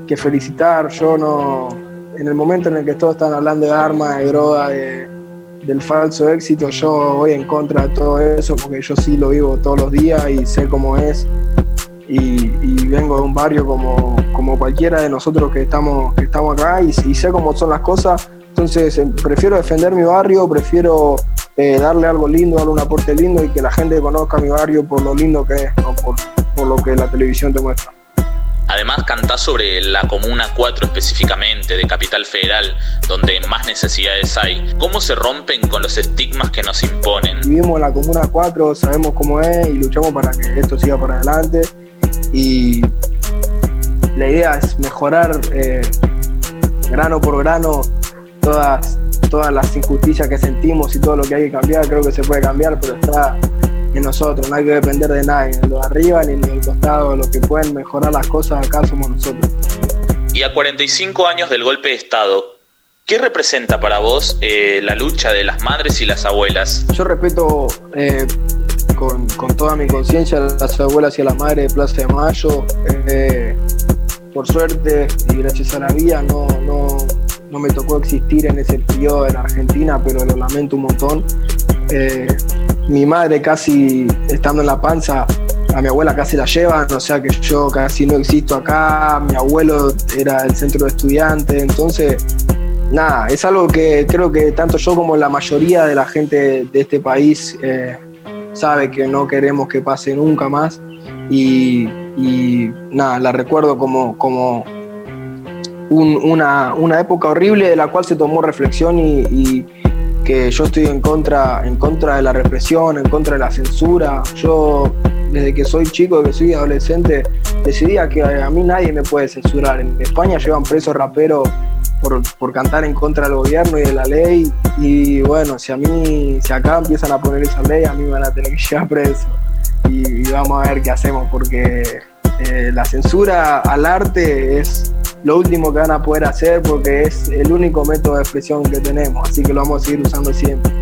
que felicitar, yo no en el momento en el que todos están hablando de armas, de droga, de, del falso éxito, yo voy en contra de todo eso porque yo sí lo vivo todos los días y sé cómo es. Y, vengo de un barrio como, como cualquiera de nosotros que estamos, que estamos acá y, sé cómo son las cosas. Entonces prefiero defender mi barrio, prefiero eh, darle algo lindo, darle un aporte lindo y que la gente conozca mi barrio por lo lindo que es, no por, por lo que la televisión te muestra. Además cantás sobre la Comuna 4 específicamente, de Capital Federal, donde más necesidades hay. ¿Cómo se rompen con los estigmas que nos imponen? Vivimos en la Comuna 4, sabemos cómo es y luchamos para que esto siga para adelante. Y la idea es mejorar eh, grano por grano todas, todas las injusticias que sentimos y todo lo que hay que cambiar. Creo que se puede cambiar, pero está en nosotros, no hay que depender de nadie, ni de arriba ni del costado, los que pueden mejorar las cosas acá somos nosotros. Y a 45 años del golpe de Estado, ¿qué representa para vos eh, la lucha de las madres y las abuelas? Yo respeto eh, con, con, toda mi conciencia a las abuelas y a las madres de Plaza de Mayo. Eh, por suerte y gracias a la vida no, no, no, me tocó existir en ese periodo en Argentina, pero lo lamento un montón. Eh, mi madre casi estando en la panza, a mi abuela casi la llevan, o sea que yo casi no existo acá, mi abuelo era el centro de estudiantes, entonces nada, es algo que creo que tanto yo como la mayoría de la gente de este país eh, sabe que no queremos que pase nunca más y, nada, la recuerdo como, como un, una, una, época horrible de la cual se tomó reflexión y que yo estoy en contra, en contra de la represión, en contra de la censura. Yo, desde que soy chico, que soy adolescente, decidía que a mí nadie me puede censurar. En España llevan presos raperos por, por, cantar en contra del gobierno y de la ley. Y bueno, si a mí, si acá empiezan a poner esa ley, a mí me van a tener que llevar preso. Y, vamos a ver qué hacemos, porque eh, la censura al arte es lo último que van a poder hacer porque es el único método de expresión que tenemos, así que lo vamos a seguir usando siempre.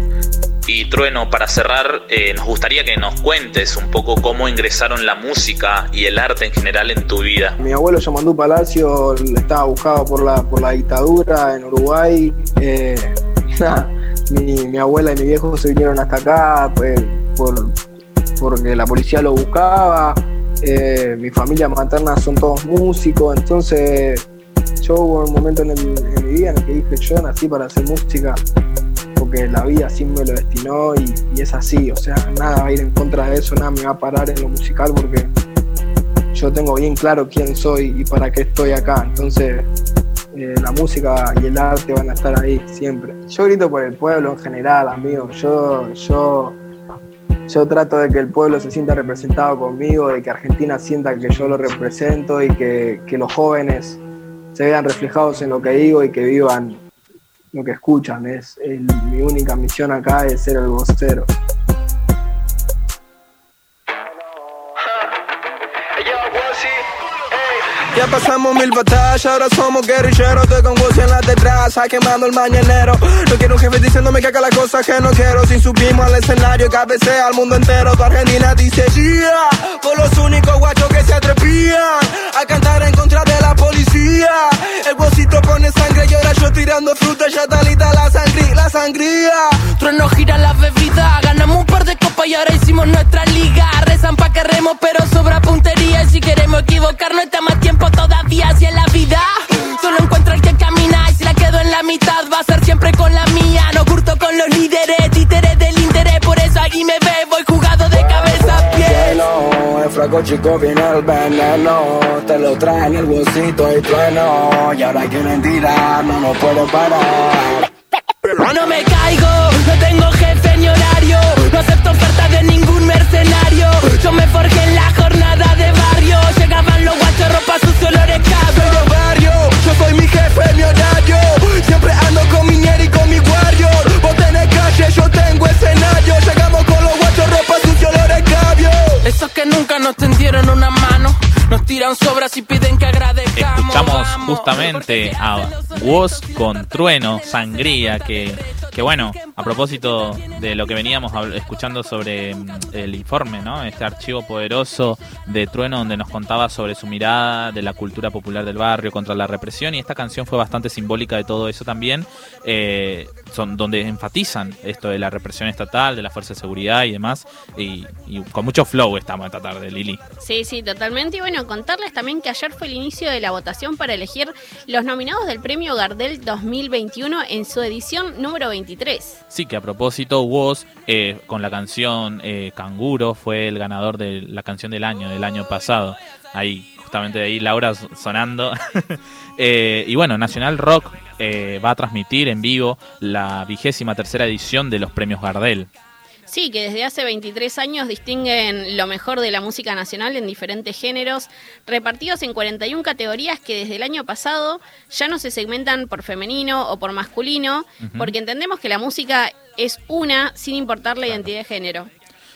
Y Trueno, para cerrar, eh, nos gustaría que nos cuentes un poco cómo ingresaron la música y el arte en general en tu vida. Mi abuelo Yamandú Palacio estaba buscado por la, por la dictadura en Uruguay. Eh, mi, mi, abuela y mi viejo se vinieron hasta acá pues, por, porque la policía lo buscaba. Eh, mi familia materna son todos músicos, entonces yo hubo un momento en, mi vida en el que dije yo nací para hacer música porque la vida así me lo destinó y, es así, o sea, nada va a ir en contra de eso, nada me va a parar en lo musical porque yo tengo bien claro quién soy y para qué estoy acá, entonces eh, la música y el arte van a estar ahí siempre. Yo grito por el pueblo en general, amigo, yo, yo yo trato de que el pueblo se sienta representado conmigo, de que Argentina sienta que yo lo represento y que, que los jóvenes se vean reflejados en lo que digo y que vivan lo que escuchan. Es, mi única misión acá es ser el vocero. Ya pasamos mil batallas, ahora somos guerrilleros Estoy con voz en la detrás, quemando el mañanero. No quiero un jefe diciéndome que haga las cosas que no quiero. Si subimos al escenario, cabecea al mundo entero. Tu Argentina dice yeah Por los únicos guachos que se atrevían A cantar en contra de la policía El bolsito pone sangre y ahora yo tirando fruta Ya está lista la sangría, la sangría. Trueno gira la bebida Ganamos un par de copas y ahora hicimos nuestra liga. Rezan pa' que remos pero sobra puntería. Y si queremos equivocarnos está más tiempo todavía si en la vida. Solo encuentro el que camina y si la quedo en la mitad va a ser siempre con la mía. No curto con los líderes, flaco chico viene el veneno Te lo trae en el bolsito y trueno. Y ahora quieren tirar, no nos pueden parar. No me caigo, no tengo jefe ni horario. No acepto ofertas de ningún mercenario. Yo me forjé en la jornada de barrio. Llegaban los guachos, ropa sucio, olores Soy nos tendieron una mano tiran sobras y piden que agradezcamos. Escuchamos justamente a Woz con Trueno, Sangría, que, que bueno, a propósito de lo que veníamos escuchando sobre el informe, ¿no? Este archivo poderoso de Trueno donde nos contaba sobre su mirada de la cultura popular del barrio contra la represión y esta canción fue bastante simbólica de todo eso también, eh, son donde enfatizan esto de la represión estatal, de la fuerza de seguridad y demás, y, y con mucho flow estamos esta tarde, Lili. Sí, sí, totalmente. Y bueno, contarles también que ayer fue el inicio de la votación para elegir los nominados del Premio Gardel 2021 en su edición número 21. 23. Sí, que a propósito, Woz, eh, con la canción eh, Canguro, fue el ganador de la canción del año, del año pasado. Ahí, justamente ahí, Laura sonando. Eh, y bueno, Nacional Rock eh, va a transmitir en vivo la vigésima tercera edición de los premios Gardel. Sí, que desde hace 23 años distinguen lo mejor de la música nacional en diferentes géneros, repartidos en 41 categorías que desde el año pasado ya no se segmentan por femenino o por masculino, porque entendemos que la música es una sin importar la identidad de género.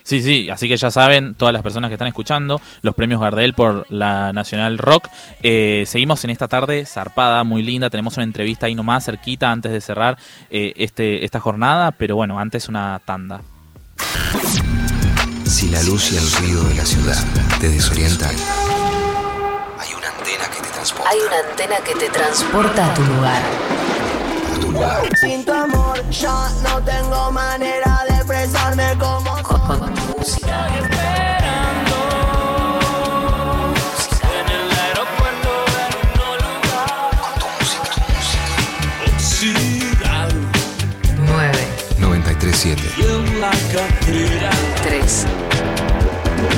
Sí, sí, así que ya saben, todas las personas que están escuchando, los premios Gardel por la Nacional Rock. Eh, seguimos en esta tarde zarpada, muy linda. Tenemos una entrevista ahí nomás cerquita antes de cerrar eh, este, esta jornada, pero bueno, antes una tanda. Si la luz y el ruido de la ciudad te desorientan, hay una antena que te transporta Hay una antena que te transporta a tu lugar. a tu lugar. Sin tu amor ya no tengo manera de expresarme como Con tu música. 937 you like a thriller. 3,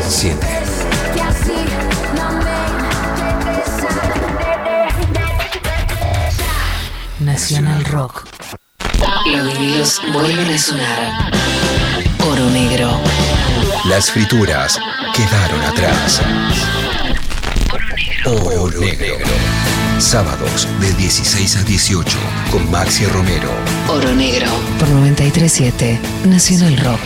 7 Que así no me Nacional Rock. Los vinilos vuelven a sonar. Oro negro. Las frituras quedaron atrás. Oro negro. Sábados de 16 a 18 con Maxi Romero. Oro negro. Por 937 Nacional Rock.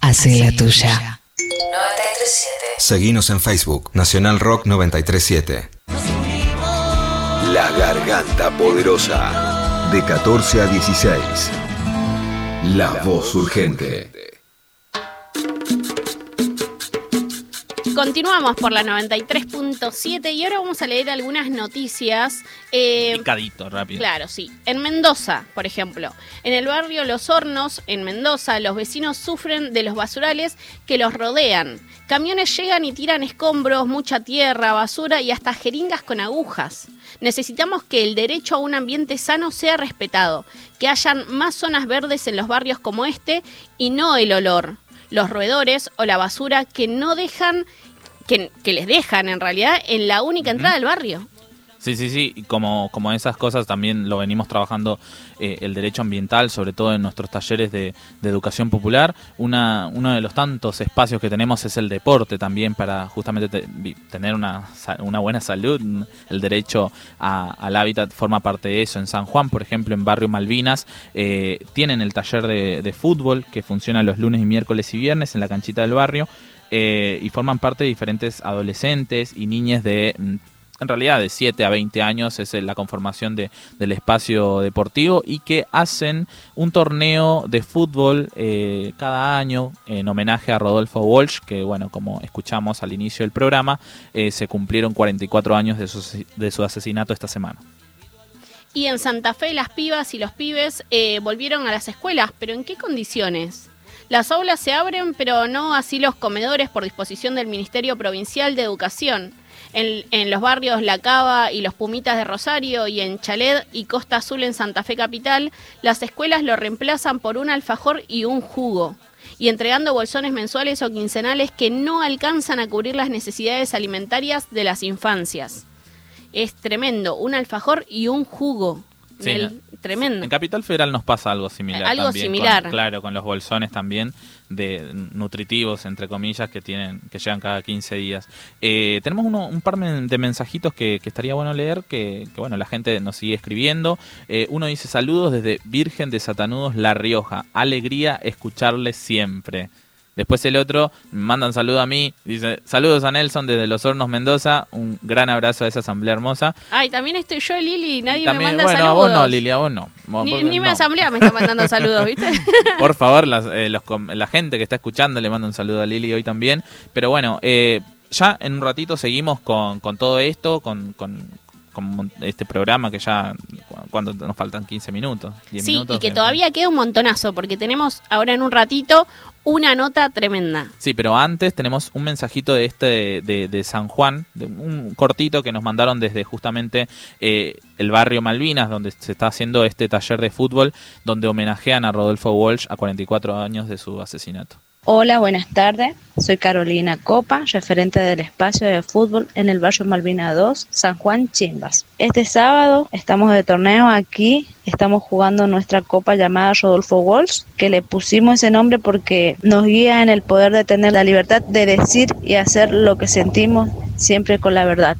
Hace la tuya. 937. Seguinos en Facebook, Nacional Rock 937. La Garganta Poderosa. De 14 a 16. La voz urgente. Continuamos por la 93.7 y ahora vamos a leer algunas noticias. Eh, Picadito, rápido. Claro, sí. En Mendoza, por ejemplo, en el barrio Los Hornos, en Mendoza, los vecinos sufren de los basurales que los rodean. Camiones llegan y tiran escombros, mucha tierra, basura y hasta jeringas con agujas. Necesitamos que el derecho a un ambiente sano sea respetado, que hayan más zonas verdes en los barrios como este y no el olor, los roedores o la basura que no dejan, que, que les dejan en realidad en la única entrada del barrio. Sí, sí, sí, y como, como esas cosas también lo venimos trabajando eh, el derecho ambiental, sobre todo en nuestros talleres de, educación popular. Una, uno de los tantos espacios que tenemos es el deporte también para justamente tener una, una buena salud. El derecho al hábitat forma parte de eso. En San Juan, por ejemplo, en Barrio Malvinas, eh, tienen el taller de, de fútbol que funciona los lunes y miércoles y viernes en la canchita del barrio. eh, y forman parte de diferentes adolescentes y niñas de mm, en realidad de 7 a 20 años es eh, la conformación de, del espacio deportivo y que hacen un torneo de fútbol eh, cada año en homenaje a Rodolfo Walsh, que bueno, como escuchamos al inicio del programa, eh, se cumplieron 44 años de su, de su asesinato esta semana. Y en Santa Fe las pibas y los pibes eh, volvieron a las escuelas, pero ¿en qué condiciones? Las aulas se abren, pero no así los comedores por disposición del Ministerio Provincial de Educación. En, en los barrios La Cava y los Pumitas de Rosario y en Chalet y Costa Azul en Santa Fe Capital, las escuelas lo reemplazan por un alfajor y un jugo y entregando bolsones mensuales o quincenales que no alcanzan a cubrir las necesidades alimentarias de las infancias. Es tremendo, un alfajor y un jugo. Tremendo. En Capital Federal nos pasa algo similar. Algo también, con- similar. claro, con los bolsones también de nutritivos, entre comillas, que tienen que llegan cada 15 días. Eh, tenemos uno- un par de mensajitos que, que estaría bueno leer, que, que, bueno, la gente nos sigue escribiendo. Eh, uno dice, saludos desde Virgen de Satanudos, La Rioja. Alegría escucharles siempre. Después el otro, mandan saludo a mí, dice, saludos a Nelson desde Los Hornos, Mendoza, un gran abrazo a esa asamblea hermosa. Ay, también estoy yo, Lili, nadie también, me manda bueno, a saludos. vos no, Lilia, a vos no. Vos- Ni, vos ni mi no. asamblea me está mandando saludos, ¿viste? Por favor, las- eh, los la gente que está escuchando le mando un saludo a Lili hoy también. Pero bueno, eh, ya en un ratito seguimos con, con todo esto, con, con- con este programa que ya, cuando nos faltan 15 minutos, 10 Sí, minutos. y que eh, todavía queda un montonazo, porque tenemos ahora en un ratito una nota tremenda. Sí, pero antes tenemos un mensajito de este de, de San Juan, de un cortito que nos mandaron desde justamente eh, el barrio Malvinas, donde se está haciendo este taller de fútbol, donde homenajean a Rodolfo Walsh a 44 años de su asesinato. Hola, buenas tardes. Soy Carolina Copa, referente del espacio de fútbol en el barrio Malvina 2, San Juan Chimbas. Este sábado estamos de torneo aquí, estamos jugando nuestra copa llamada Rodolfo Walsh, que le pusimos ese nombre porque nos guía en el poder de tener la libertad de decir y hacer lo que sentimos siempre con la verdad.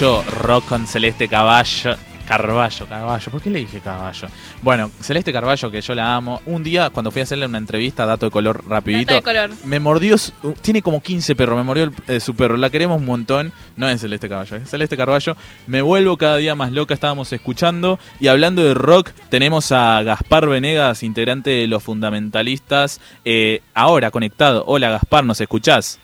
Rock con Celeste Caballo. Carballo, Carballo, ¿por qué le dije Caballo? Bueno, Celeste Carballo, que yo la amo. Un día, cuando fui a hacerle una entrevista, dato de color rapidito, Dato de color. me mordió, su- tiene como 15 perros, me mordió el- eh, su perro, la queremos un montón, no es Celeste Caballo, es Celeste Carballo, me vuelvo cada día más loca, estábamos escuchando, y hablando de rock, tenemos a Gaspar Venegas, integrante de Los Fundamentalistas, eh, ahora conectado. Hola Gaspar, ¿nos escuchás?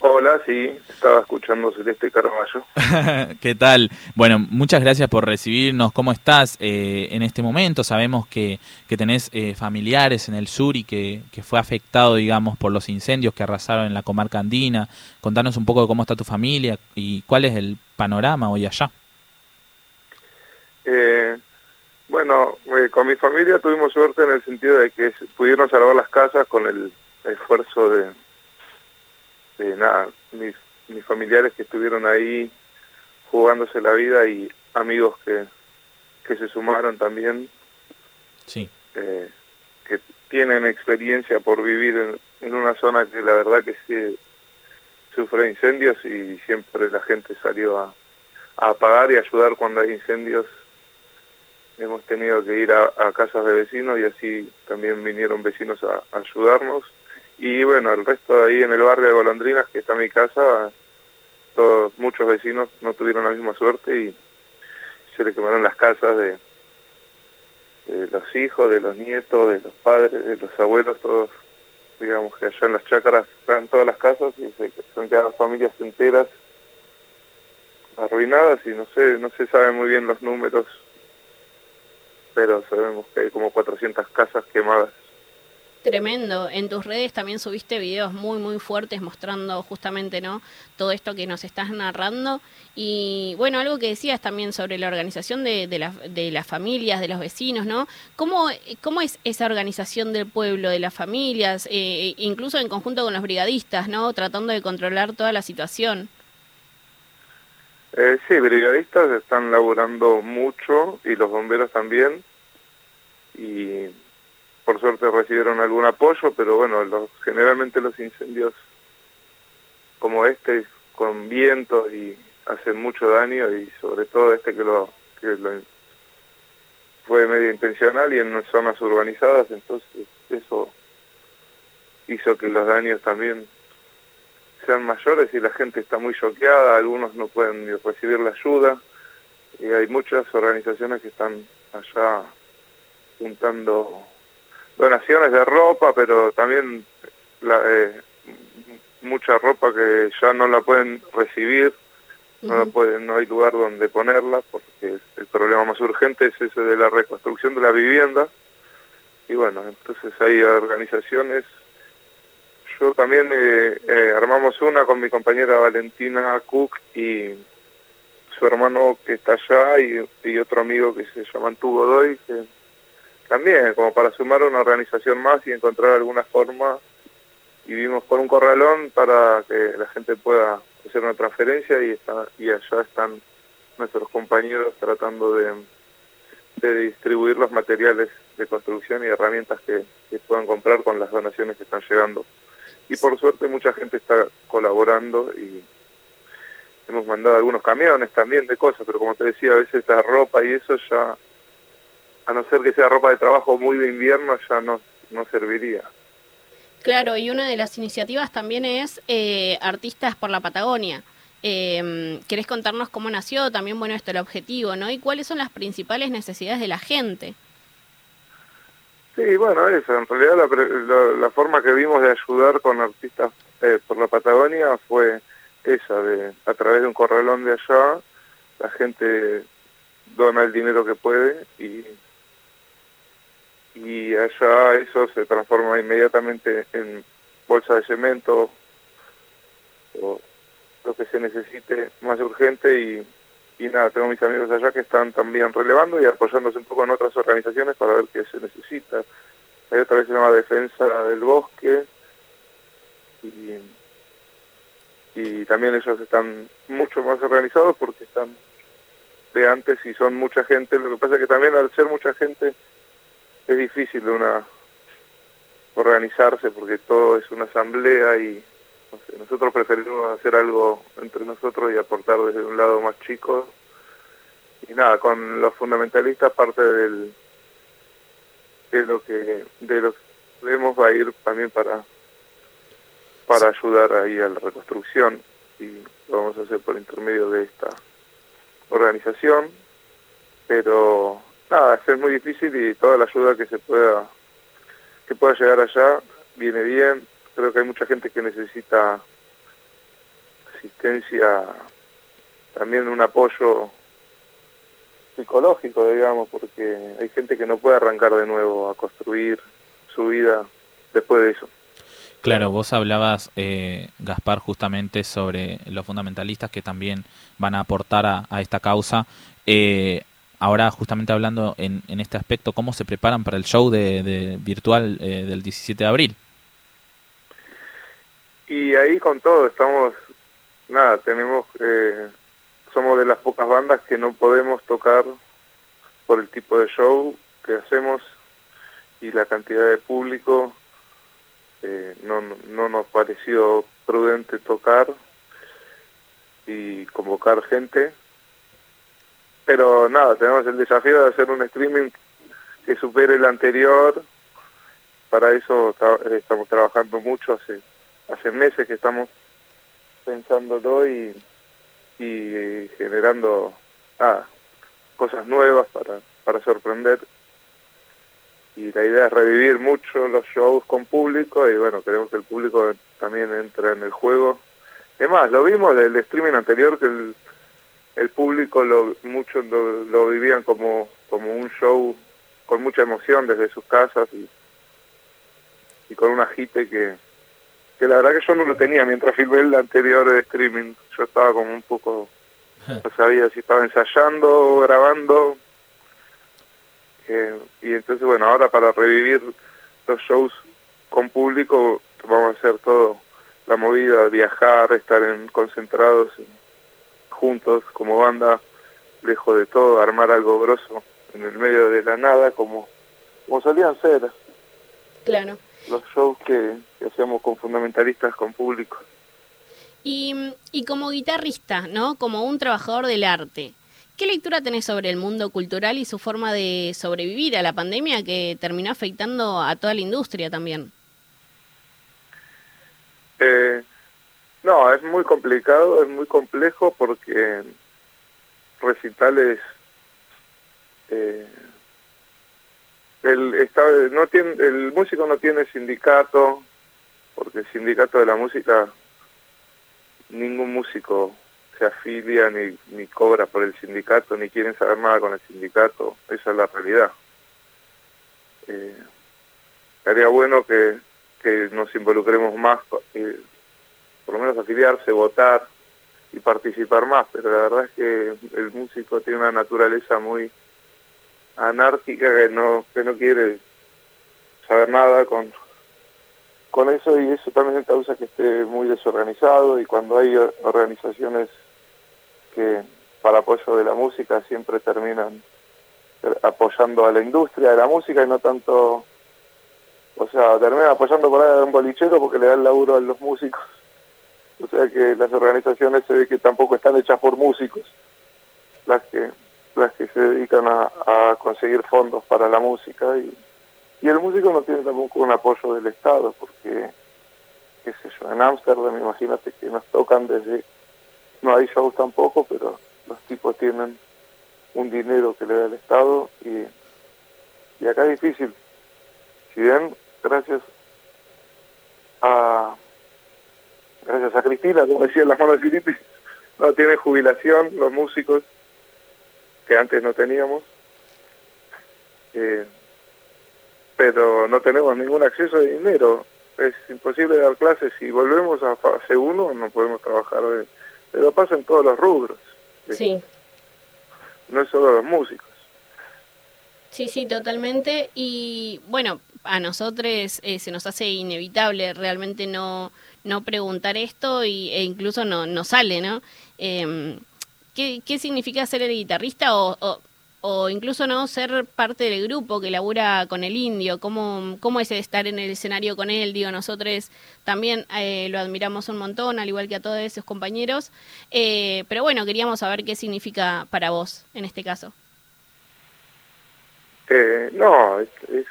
Hola, sí, estaba escuchando Celeste Carballo. ¿Qué tal? Bueno, muchas gracias por recibirnos. ¿Cómo estás eh, en este momento? Sabemos que, que tenés eh, familiares en el sur y que, que fue afectado, digamos, por los incendios que arrasaron en la comarca andina. Contanos un poco de cómo está tu familia y cuál es el panorama hoy allá. Eh, bueno, eh, con mi familia tuvimos suerte en el sentido de que pudieron salvar las casas con el esfuerzo de, de nada, mis, mis familiares que estuvieron ahí jugándose la vida y amigos que, que se sumaron también, Sí. eh, que tienen experiencia por vivir en, en una zona que la verdad que sí sufre incendios y siempre la gente salió a, a apagar y ayudar cuando hay incendios. Hemos tenido que ir a, a casas de vecinos y así también vinieron vecinos a, a ayudarnos. Y bueno, el resto de ahí en el barrio de Golondrinas, que está mi casa, todos, muchos vecinos no tuvieron la misma suerte y se le quemaron las casas de, los hijos, de los nietos, de los padres, de los abuelos, todos, digamos que allá en las chácaras están todas las casas y se, se han quedado familias enteras arruinadas y no sé, no se sabe muy bien los números, pero sabemos que hay como 400 casas quemadas. Tremendo. En tus redes también subiste videos muy, muy fuertes mostrando justamente, ¿no? Todo esto que nos estás narrando. Y bueno, algo que decías también sobre la organización de, de, la- de las familias, de los vecinos, ¿no? ¿Cómo, ¿Cómo es esa organización del pueblo, de las familias, eh, incluso en conjunto con los brigadistas, ¿no? Tratando de controlar toda la situación. Eh, sí, brigadistas están laburando mucho y los bomberos también. Y por suerte recibieron algún apoyo, pero bueno, los, generalmente los incendios como este, con viento y hacen mucho daño y sobre todo este que lo, que lo fue medio intencional y en zonas urbanizadas, entonces eso hizo que los daños también sean mayores y la gente está muy choqueada, algunos no pueden recibir la ayuda y hay muchas organizaciones que están allá juntando donaciones de ropa, pero también la, eh, mucha ropa que ya no la pueden recibir, no la pueden, no hay lugar donde ponerla porque el problema más urgente es ese de la reconstrucción de la vivienda. Y bueno, entonces hay organizaciones. Yo también eh, eh, armamos una con mi compañera Valentina Cook y su hermano que está allá y, y otro amigo que se llama Antu Godoy, que también como para sumar una organización más y encontrar alguna forma. Y vimos por un corralón para que la gente pueda hacer una transferencia y, está, y allá están nuestros compañeros tratando de, de distribuir los materiales de construcción y herramientas que, que puedan comprar con las donaciones que están llegando. Y por suerte mucha gente está colaborando y hemos mandado algunos camiones también de cosas, pero como te decía, a veces la ropa y eso ya, a no ser que sea ropa de trabajo muy de invierno, ya no, no serviría. Claro, y una de las iniciativas también es eh, Artistas por la Patagonia. Eh, ¿Querés contarnos cómo nació? También, bueno, esto el objetivo, ¿no? Y cuáles son las principales necesidades de la gente. Sí, bueno, eso. En realidad la, la, la forma que vimos de ayudar con artistas eh, por la Patagonia fue esa, de a través de un corralón de allá, la gente dona el dinero que puede y, y allá eso se transforma inmediatamente en bolsa de cemento o lo que se necesite más urgente y, y nada, tengo mis amigos allá que están también relevando y apoyándose un poco en otras organizaciones para ver qué se necesita. Hay otra vez se llama Defensa del Bosque y, y también ellos están mucho más organizados porque están de antes y son mucha gente. Lo que pasa es que también al ser mucha gente es difícil una organizarse porque todo es una asamblea y nosotros preferimos hacer algo entre nosotros y aportar desde un lado más chico. Y nada, con los fundamentalistas parte del de lo que de lo que vemos va a ir también para para ayudar ahí a la reconstrucción y lo vamos a hacer por intermedio de esta organización pero nada es muy difícil y toda la ayuda que se pueda que pueda llegar allá viene bien creo que hay mucha gente que necesita asistencia también un apoyo psicológico, digamos, porque hay gente que no puede arrancar de nuevo a construir su vida después de eso. Claro, vos hablabas, eh, Gaspar, justamente sobre los fundamentalistas que también van a aportar a, esta causa. Eh, ahora, justamente hablando en, en, este aspecto, ¿cómo se preparan para el show de, de virtual eh, del 17 de abril? Y ahí con todo, estamos, nada, tenemos, eh, somos de las pocas bandas que no podemos tocar por el tipo de show que hacemos y la cantidad de público eh, no, no nos pareció prudente tocar y convocar gente. Pero nada, tenemos el desafío de hacer un streaming que supere el anterior. Para eso tra estamos trabajando mucho, hace, hace meses que estamos pensándolo y, y generando nada, cosas nuevas para, para sorprender y la idea es revivir mucho los shows con público y bueno, queremos que el público también entre en el juego. Es más, lo vimos del streaming anterior que el, el público lo muchos lo, lo, vivían como, como un show con mucha emoción desde sus casas y, y con un agite que, que la verdad que yo no lo tenía mientras filmé el anterior de streaming. Yo estaba como un poco, no sabía si estaba ensayando o grabando. Eh, y entonces, bueno, ahora para revivir los shows con público, vamos a hacer todo, la movida, viajar, estar en, concentrados en- juntos como banda, lejos de todo, armar algo grosso en el medio de la nada, como, como solían ser Claro. los shows que, que hacíamos con fundamentalistas con público. Y, y como guitarrista, ¿no? Como un trabajador del arte, ¿qué lectura tenés sobre el mundo cultural y su forma de sobrevivir a la pandemia que terminó afectando a toda la industria también? Eh, no, es muy complicado, es muy complejo porque recitales eh, el está, no tiene el músico no tiene sindicato porque el sindicato de la música ningún músico se afilia ni, ni cobra por el sindicato ni quieren saber nada con el sindicato esa es la realidad. Eh, bueno que, que nos involucremos más eh, por lo menos afiliarse votar y participar más pero la verdad es que el músico tiene una naturaleza muy anárquica que no que no quiere saber nada con con eso y eso también causa que esté muy desorganizado y cuando hay organizaciones que para apoyo de la música siempre terminan apoyando a la industria de la música y no tanto o sea terminan apoyando por ahí a un bolichero porque le da el laburo a los músicos o sea que las organizaciones se ve que tampoco están hechas por músicos las que las que se dedican a, conseguir fondos para la música y, y el músico no tiene tampoco un apoyo del Estado porque qué sé yo en Ámsterdam imagínate que nos tocan desde no hay shows tampoco pero los tipos tienen un dinero que le da el Estado y, y acá es difícil. Si bien gracias a gracias a Cristina como decía en las manos de Filipe no tiene jubilación los músicos que antes no teníamos. Eh, pero no tenemos ningún acceso a dinero. Es imposible dar clases. Si volvemos a fase 1 no podemos trabajar de- pero pasa en todos los rubros. Sí. no es solo los músicos. Sí, sí, totalmente. Y bueno, a nosotros eh, se nos hace inevitable realmente no, no preguntar esto y, e incluso no, no sale, ¿no? Em, ¿qué, ¿Qué significa ser el guitarrista o, o, incluso no ser parte del grupo que labura con el indio? ¿Cómo, cómo es estar en el escenario con él? Digo, nosotros también eh, lo admiramos un montón, al igual que a todos esos compañeros. Eh, pero bueno, queríamos saber qué significa para vos en este caso. Eh, no, es, es,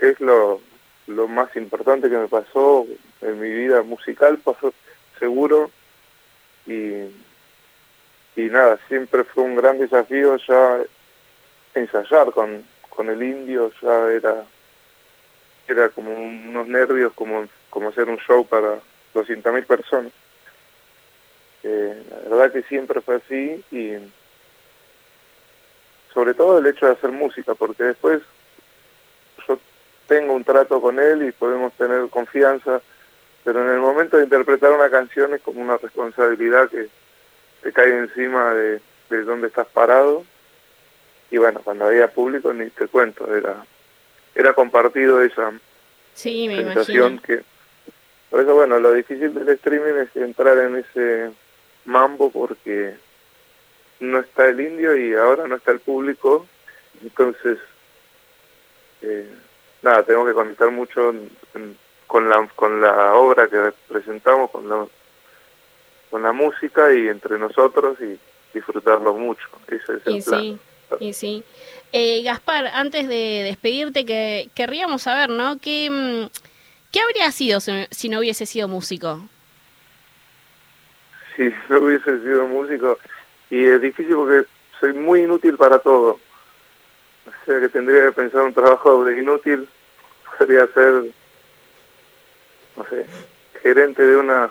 es lo, lo más importante que me pasó en mi vida musical, pasó seguro, y, y nada, siempre fue un gran desafío ya ensayar con, con el indio, ya era, era como unos nervios, como, como hacer un show para 200.000 personas. Eh, la verdad que siempre fue así y sobre todo el hecho de hacer música, porque después yo tengo un trato con él y podemos tener confianza, pero en el momento de interpretar una canción es como una responsabilidad que te cae encima de, de dónde estás parado. Y bueno, cuando había público ni te cuento, era era compartido esa Sí, me sensación imagino. que... Por eso, bueno, lo difícil del streaming es entrar en ese mambo porque no está el indio y ahora no está el público, entonces, eh, nada, tengo que conectar mucho en- en- con la con la obra que presentamos, con la, con la música y entre nosotros y disfrutarlo mucho. Ese es el Y plan. sí, y sí. Eh, Gaspar, antes de despedirte, que querríamos saber, ¿no? ¿Qué, mm, ¿Qué habría sido si, si no hubiese sido músico? si no hubiese sido músico. Y es difícil porque soy muy inútil para todo. O sea que tendría que pensar un trabajo de inútil. Podría ser, no sé, gerente de una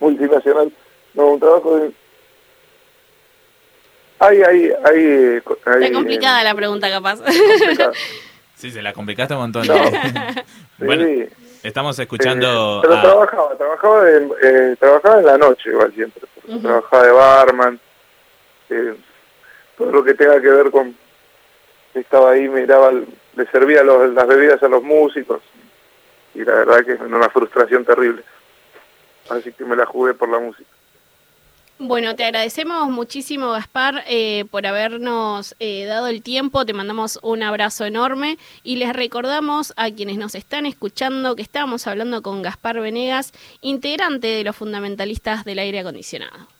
multinacional. No, un trabajo de... Hay, hay, hay... hay Está complicada la pregunta, capaz. Sí, se la complicaste un montón. No. bueno, Sí. estamos escuchando Eh, pero a- trabajaba, trabajaba, en, eh, trabajaba en la noche igual siempre. Trabajaba de barman, eh, todo lo que tenga que ver con... Estaba ahí, miraba, el- le servía los- las bebidas a los músicos y la verdad que es una frustración terrible. Así que me la jugué por la música. Bueno, te agradecemos muchísimo, Gaspar, eh, por habernos eh, dado el tiempo. Te mandamos un abrazo enorme y les recordamos a quienes nos están escuchando que estábamos hablando con Gaspar Venegas, integrante de los fundamentalistas del aire acondicionado.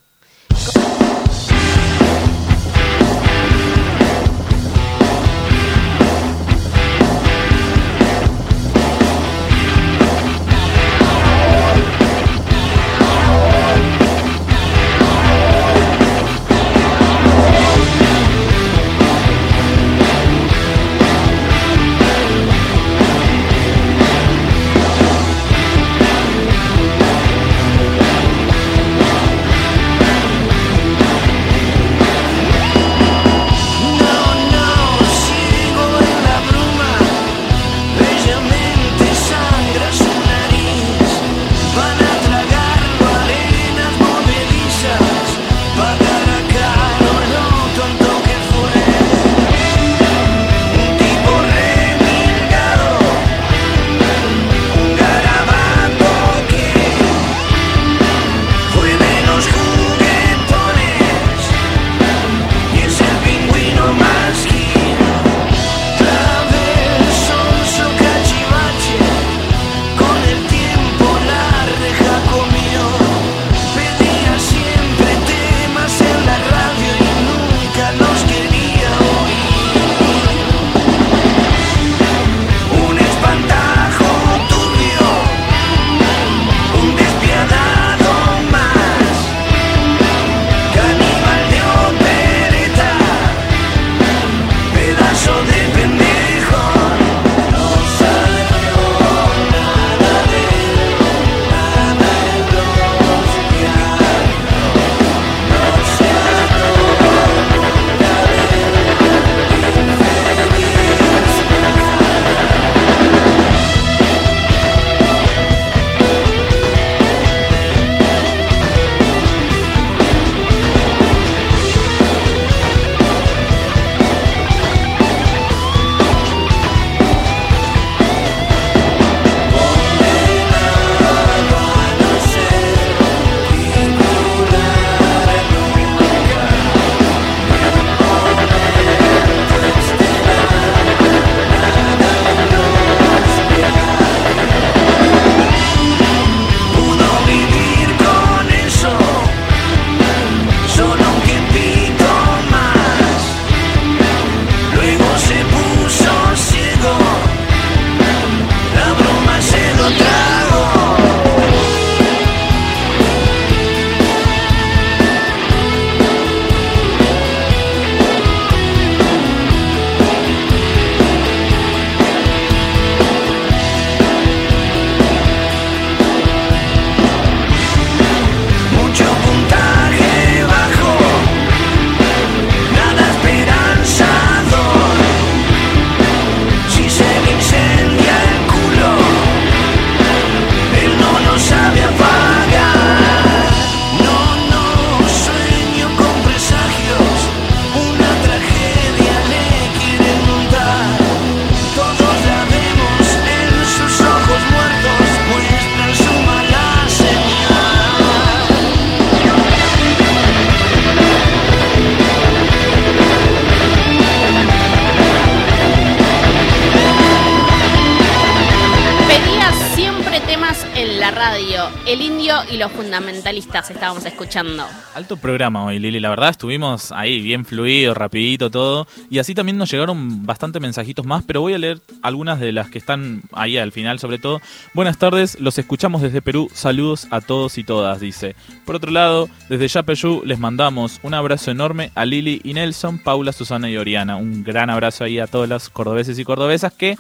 Alto programa hoy, Lili. La verdad estuvimos ahí bien fluido, rapidito todo. Y así también nos llegaron bastante mensajitos más, pero voy a leer algunas de las que están ahí al final, sobre todo. Buenas tardes, los escuchamos desde Perú. Saludos a todos y todas, dice. Por otro lado, desde Yapeyú les mandamos un abrazo enorme a Lili y Nelson, Paula, Susana y Oriana. Un gran abrazo ahí a todos los cordobeses y cordobesas que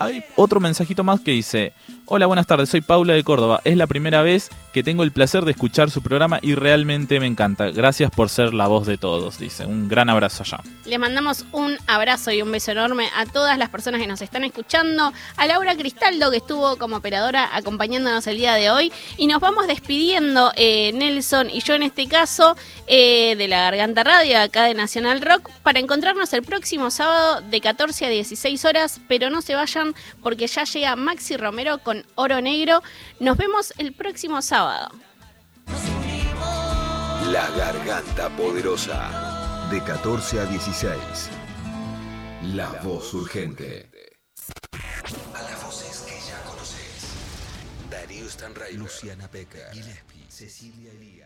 hay otro mensajito más que dice, hola, buenas tardes, soy Paula de Córdoba. Es la primera vez que tengo el placer de escuchar su programa y realmente me encanta. Gracias por ser la voz de todos, dice. Un gran abrazo allá. Le mandamos un abrazo y un beso enorme a todas las personas que nos están escuchando, a Laura Cristaldo que estuvo como operadora acompañándonos el día de hoy y nos vamos despidiendo eh, Nelson y yo en este caso eh, de la Garganta Radio acá de Nacional Rock para encontrarnos el próximo sábado de 14 a 16 horas, pero no se vayan porque ya llega Maxi Romero con Oro Negro. Nos vemos el próximo sábado. La Garganta Poderosa. De 14 a 16. La voz urgente. A las voces que ya conoces. Darío Stanray, Luciana Peca, Gillespie, Cecilia Elía.